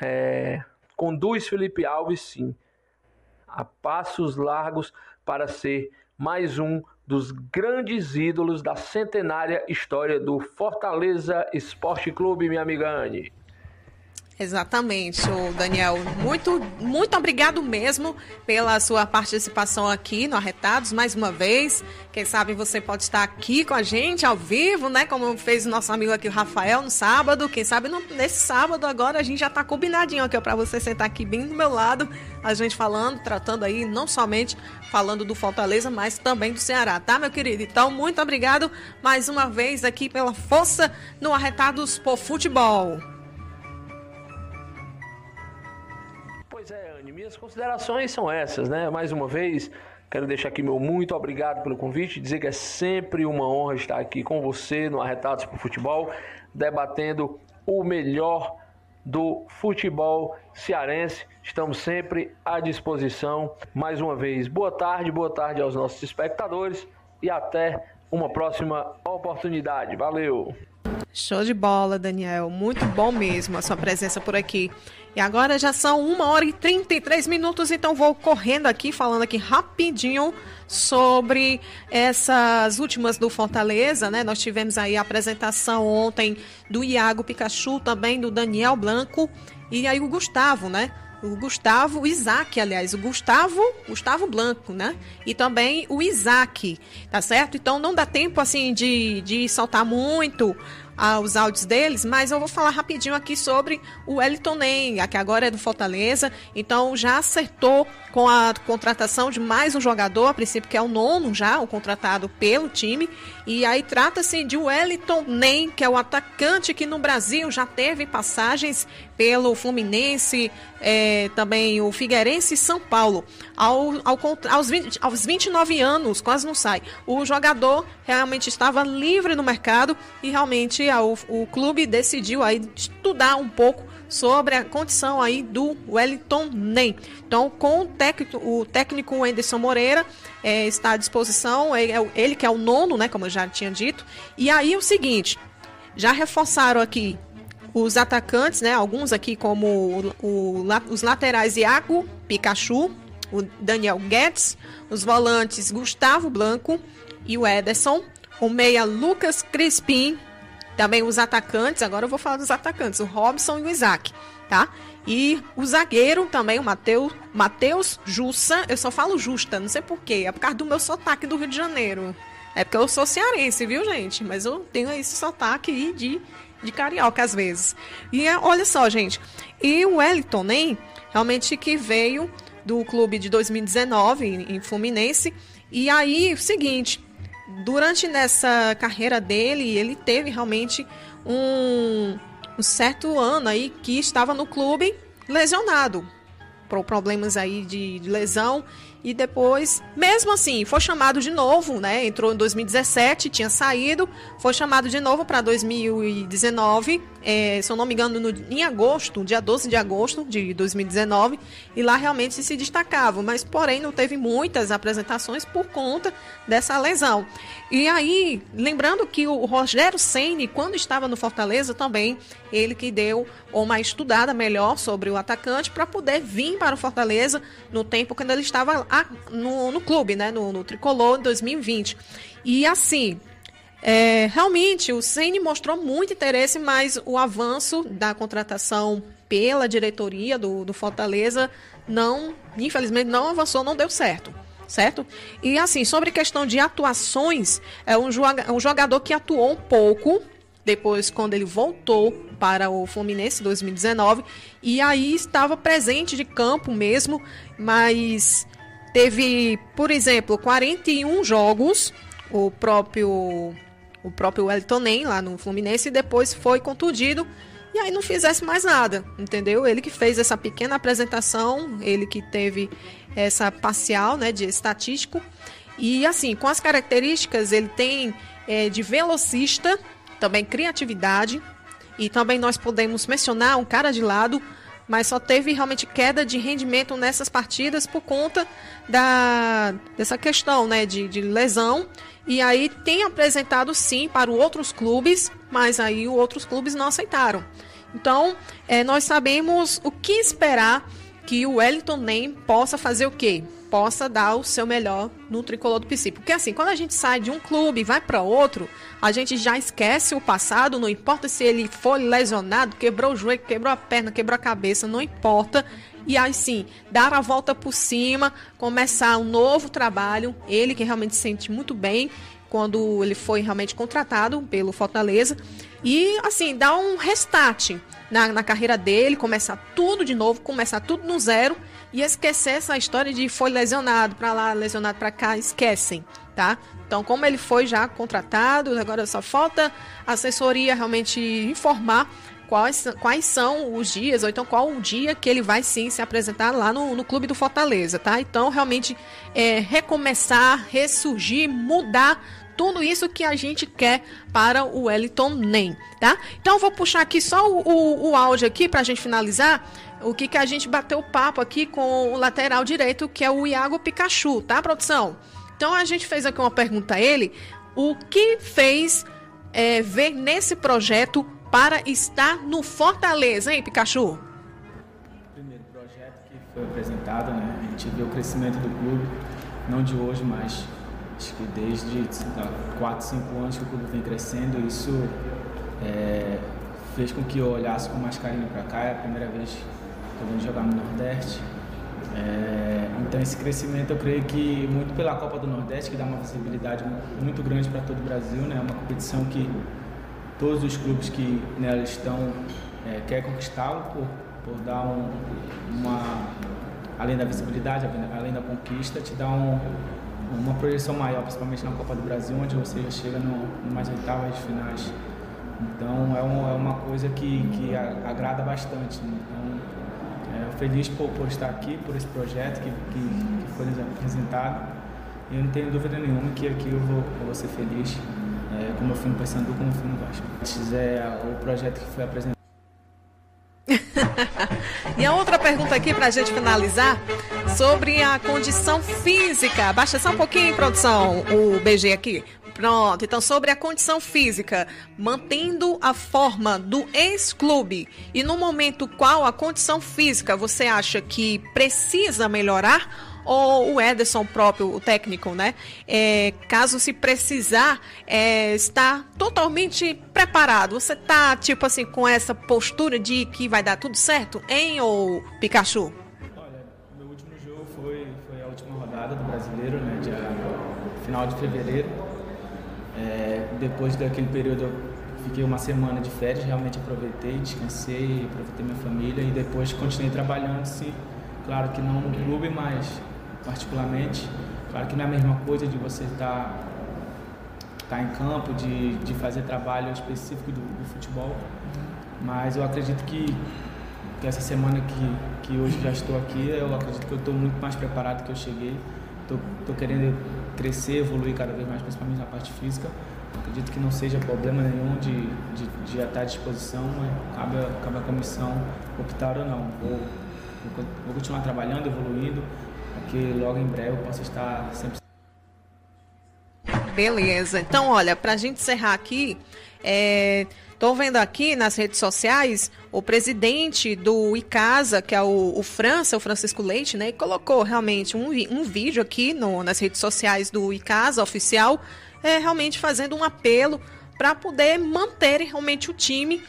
é, conduz Felipe Alves, sim, a passos largos para ser mais um dos grandes ídolos da centenária história do Fortaleza Esporte Clube, minha amiga Anne. Exatamente, o Daniel. Muito, muito obrigado mesmo pela sua participação aqui no Arretados, mais uma vez. Quem sabe você pode estar aqui com a gente ao vivo, né? Como fez o nosso amigo aqui, o Rafael, no sábado. Quem sabe no, nesse sábado agora a gente já está combinadinho aqui para você sentar aqui bem do meu lado, a gente falando, tratando aí, não somente falando do Fortaleza, mas também do Ceará, tá, meu querido? Então, muito obrigado mais uma vez aqui pela força no Arretados por Futebol. Minhas considerações são essas, né? Mais uma vez, quero deixar aqui meu muito obrigado pelo convite, dizer que é sempre uma honra estar aqui com você no Arretados por Futebol, debatendo o melhor do futebol cearense. Estamos sempre à disposição. Mais uma vez, boa tarde, boa tarde aos nossos espectadores e até uma próxima oportunidade. Valeu! Show de bola, Daniel. Muito bom mesmo a sua presença por aqui. E agora já são 1 hora e 33 minutos, então vou correndo aqui, falando aqui rapidinho sobre essas últimas do Fortaleza, né? Nós tivemos aí a apresentação ontem do Iago Pikachu, também do Daniel Blanco e aí o Gustavo, né? O Gustavo, o Isaac, aliás, o Gustavo, Gustavo Blanco, né? E também o Isaac, tá certo? Então não dá tempo assim de, de saltar muito aos áudios deles, mas eu vou falar rapidinho aqui sobre o Wellington Ney, que agora é do Fortaleza, então já acertou com a contratação de mais um jogador, a princípio que é o nono já, o contratado pelo time, e aí trata-se de Wellington Ney, que é o atacante que no Brasil já teve passagens pelo Fluminense, é, também o Figueirense e São Paulo. Ao, ao, aos, 20, aos 29 anos, quase não sai, o jogador realmente estava livre no mercado e realmente o, o clube decidiu aí estudar um pouco sobre a condição aí do Wellington Nem. Então, com o técnico, o técnico Anderson Moreira é, está à disposição, ele, é ele que é o nono, né, como eu já tinha dito. E aí o seguinte, já reforçaram aqui os atacantes, né, alguns aqui como o, o, os laterais Iago Pikachu, o Daniel Guedes, os volantes Gustavo Blanco e o Ederson, o meia Lucas Crispim, também os atacantes, agora eu vou falar dos atacantes, o Robson e o Isaac, tá? E o zagueiro também, o Mateus, Mateus Jussa, eu só falo Justa, não sei porquê, é por causa do meu sotaque do Rio de Janeiro. É porque eu sou cearense, viu, gente? Mas eu tenho esse sotaque aí de, de carioca às vezes. E é, olha só, gente, e o Wellington, nem realmente que veio do clube de 2019 em Fluminense. E aí, o seguinte, durante nessa carreira dele, ele teve realmente um, um certo ano aí que estava no clube lesionado, por problemas aí de, de lesão e depois, mesmo assim, foi chamado de novo, né? Entrou em 2017, tinha saído, foi chamado de novo para 2019, é, se eu não me engano, no, em agosto, dia 12 de agosto de 2019, e lá realmente se destacava, mas porém não teve muitas apresentações por conta dessa lesão. E aí, lembrando que o Rogério Ceni, quando estava no Fortaleza também, ele que deu uma estudada melhor sobre o atacante para poder vir para o Fortaleza no tempo quando ele estava no, no clube, né, no, no Tricolor em 2020. E assim, é, realmente o Ceni mostrou muito interesse, mas o avanço da contratação pela diretoria do, do Fortaleza não, infelizmente, não avançou, não deu certo certo? E assim, sobre questão de atuações, é um, um jogador que atuou um pouco depois quando ele voltou para o Fluminense 2019 e aí estava presente de campo mesmo, mas teve, por exemplo, 41 jogos, o próprio o próprio Wellington Nem lá no Fluminense e depois foi contundido e aí não fizesse mais nada, entendeu? Ele que fez essa pequena apresentação, ele que teve essa parcial, né, de estatístico. E assim, com as características, ele tem é, de velocista, também criatividade, e também nós podemos mencionar um cara de lado, mas só teve realmente queda de rendimento nessas partidas por conta da, dessa questão né, de, de lesão. E aí tem apresentado sim para outros clubes, mas aí os outros clubes não aceitaram. Então, é, nós sabemos o que esperar que o Wellington Nem possa fazer o quê? Possa dar o seu melhor no tricolor do PC. Porque assim, quando a gente sai de um clube e vai para outro, a gente já esquece o passado, não importa se ele foi lesionado, quebrou o joelho, quebrou a perna, quebrou a cabeça, não importa. E aí sim, dar a volta por cima, começar um novo trabalho, ele que realmente se sente muito bem quando ele foi realmente contratado pelo Fortaleza. E assim, dar um restart na, na carreira dele, começar tudo de novo, começar tudo no zero e esquecer essa história de foi lesionado para lá, lesionado para cá, esquecem, tá? Então, como ele foi já contratado, agora só falta a assessoria realmente informar quais, quais são os dias, ou então qual o dia que ele vai sim se apresentar lá no, no clube do Fortaleza, tá? Então, realmente, é, recomeçar, ressurgir, mudar tudo isso que a gente quer para o Wellington Nem, tá? Então, vou puxar aqui só o, o, o áudio aqui para a gente finalizar. O que, que a gente bateu papo aqui com o lateral direito, que é o Iago Pikachu, tá, produção? Então, a gente fez aqui uma pergunta a ele. O que fez é, ver nesse projeto para estar no Fortaleza, hein, Pikachu? Primeiro projeto que foi apresentado, né? A gente viu o crescimento do clube, não de hoje, mas acho que desde 4, 5 anos que o clube vem crescendo, isso é, fez com que eu olhasse com mais carinho para cá. É a primeira vez que eu venho jogar no Nordeste. É, então esse crescimento eu creio que muito pela Copa do Nordeste, que dá uma visibilidade muito grande para todo o Brasil, né? É uma competição que todos os clubes que nela estão é, querem conquistá-lo por, por dar um, uma além da visibilidade, além da conquista, te dá um, uma projeção maior, principalmente na Copa do Brasil, onde você já chega no, mais oitavas de finais. Então é, um, é, uma coisa que, que agrada bastante. Né? Então, é, feliz por, por estar aqui, por esse projeto que, que, que foi apresentado. E eu não tenho dúvida nenhuma que aqui eu vou, eu vou ser feliz é, como eu fui no Paysandu, como eu fui no Vasco. É o projeto que foi apresentado. [LAUGHS] e a outra pergunta aqui para a gente finalizar sobre a condição física. Baixa só um pouquinho, produção, o BG aqui. Pronto, então sobre a condição física, mantendo a forma do ex-clube e no momento qual a condição física você acha que precisa melhorar? Ou o Ederson próprio, o técnico, né? É, caso se precisar, é, está totalmente preparado. Você tá, tipo assim, com essa postura de que vai dar tudo certo, hein, ou Pikachu? Olha, meu último jogo foi, foi a última rodada do brasileiro, né? Dia, final de fevereiro. É, depois daquele período fiquei uma semana de férias, realmente aproveitei, descansei, aproveitei minha família e depois continuei trabalhando, sim. Claro que não no clube, mas particularmente. Claro que não é a mesma coisa de você estar tá, tá em campo, de, de fazer trabalho específico do, do futebol, mas eu acredito que, que essa semana que, que hoje já estou aqui, eu acredito que eu estou muito mais preparado que eu cheguei. Estou querendo crescer, evoluir cada vez mais, principalmente na parte física. Acredito que não seja problema nenhum de, de, de estar à disposição, cabe, cabe a comissão optar ou não. Vou, vou continuar trabalhando, evoluindo, que logo em breve eu possa estar sempre. Beleza. Então, olha, para a gente encerrar aqui, estou é, vendo aqui nas redes sociais o presidente do ICASA, que é o, o França, o Francisco Leite, né? colocou realmente um, um vídeo aqui no, nas redes sociais do ICASA oficial, é, realmente fazendo um apelo para poder manter realmente o time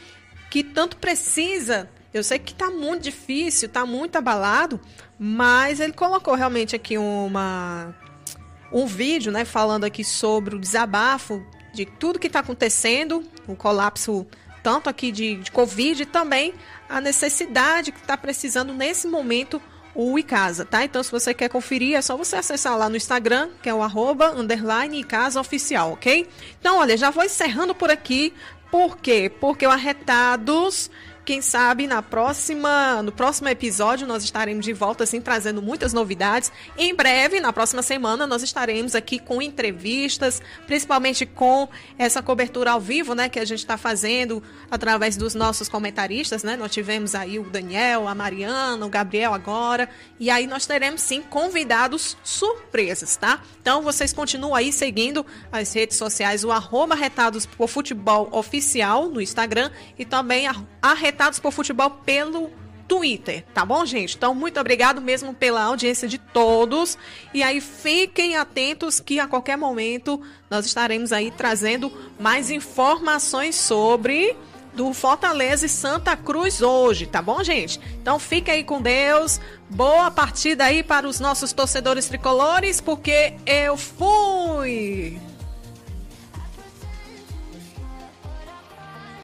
que tanto precisa eu sei que está muito difícil, está muito abalado, mas ele colocou realmente aqui uma um vídeo, né, falando aqui sobre o desabafo de tudo que está acontecendo, o colapso tanto aqui de, de Covid e também a necessidade que está precisando nesse momento o Icasa, tá? Então, se você quer conferir, é só você acessar lá no Instagram, que é o arroba, underline, Icasa Oficial, ok? Então, olha, já vou encerrando por aqui. Por quê? Porque o Arretados quem sabe na próxima, no próximo episódio nós estaremos de volta assim trazendo muitas novidades. Em breve, na próxima semana, nós estaremos aqui com entrevistas, principalmente com essa cobertura ao vivo, né, que a gente está fazendo através dos nossos comentaristas, né? Nós tivemos aí o Daniel, a Mariana, o Gabriel agora, e aí nós teremos sim convidados surpresas, tá? Então vocês continuam aí seguindo as redes sociais, o arroba Retados por Futebol Oficial no Instagram e também Arretados por Futebol pelo Twitter, tá bom, gente? Então, muito obrigado mesmo pela audiência de todos. E aí, fiquem atentos que a qualquer momento nós estaremos aí trazendo mais informações sobre do Fortaleza e Santa Cruz hoje, tá bom, gente? Então, fique aí com Deus. Boa partida aí para os nossos torcedores tricolores, porque eu fui!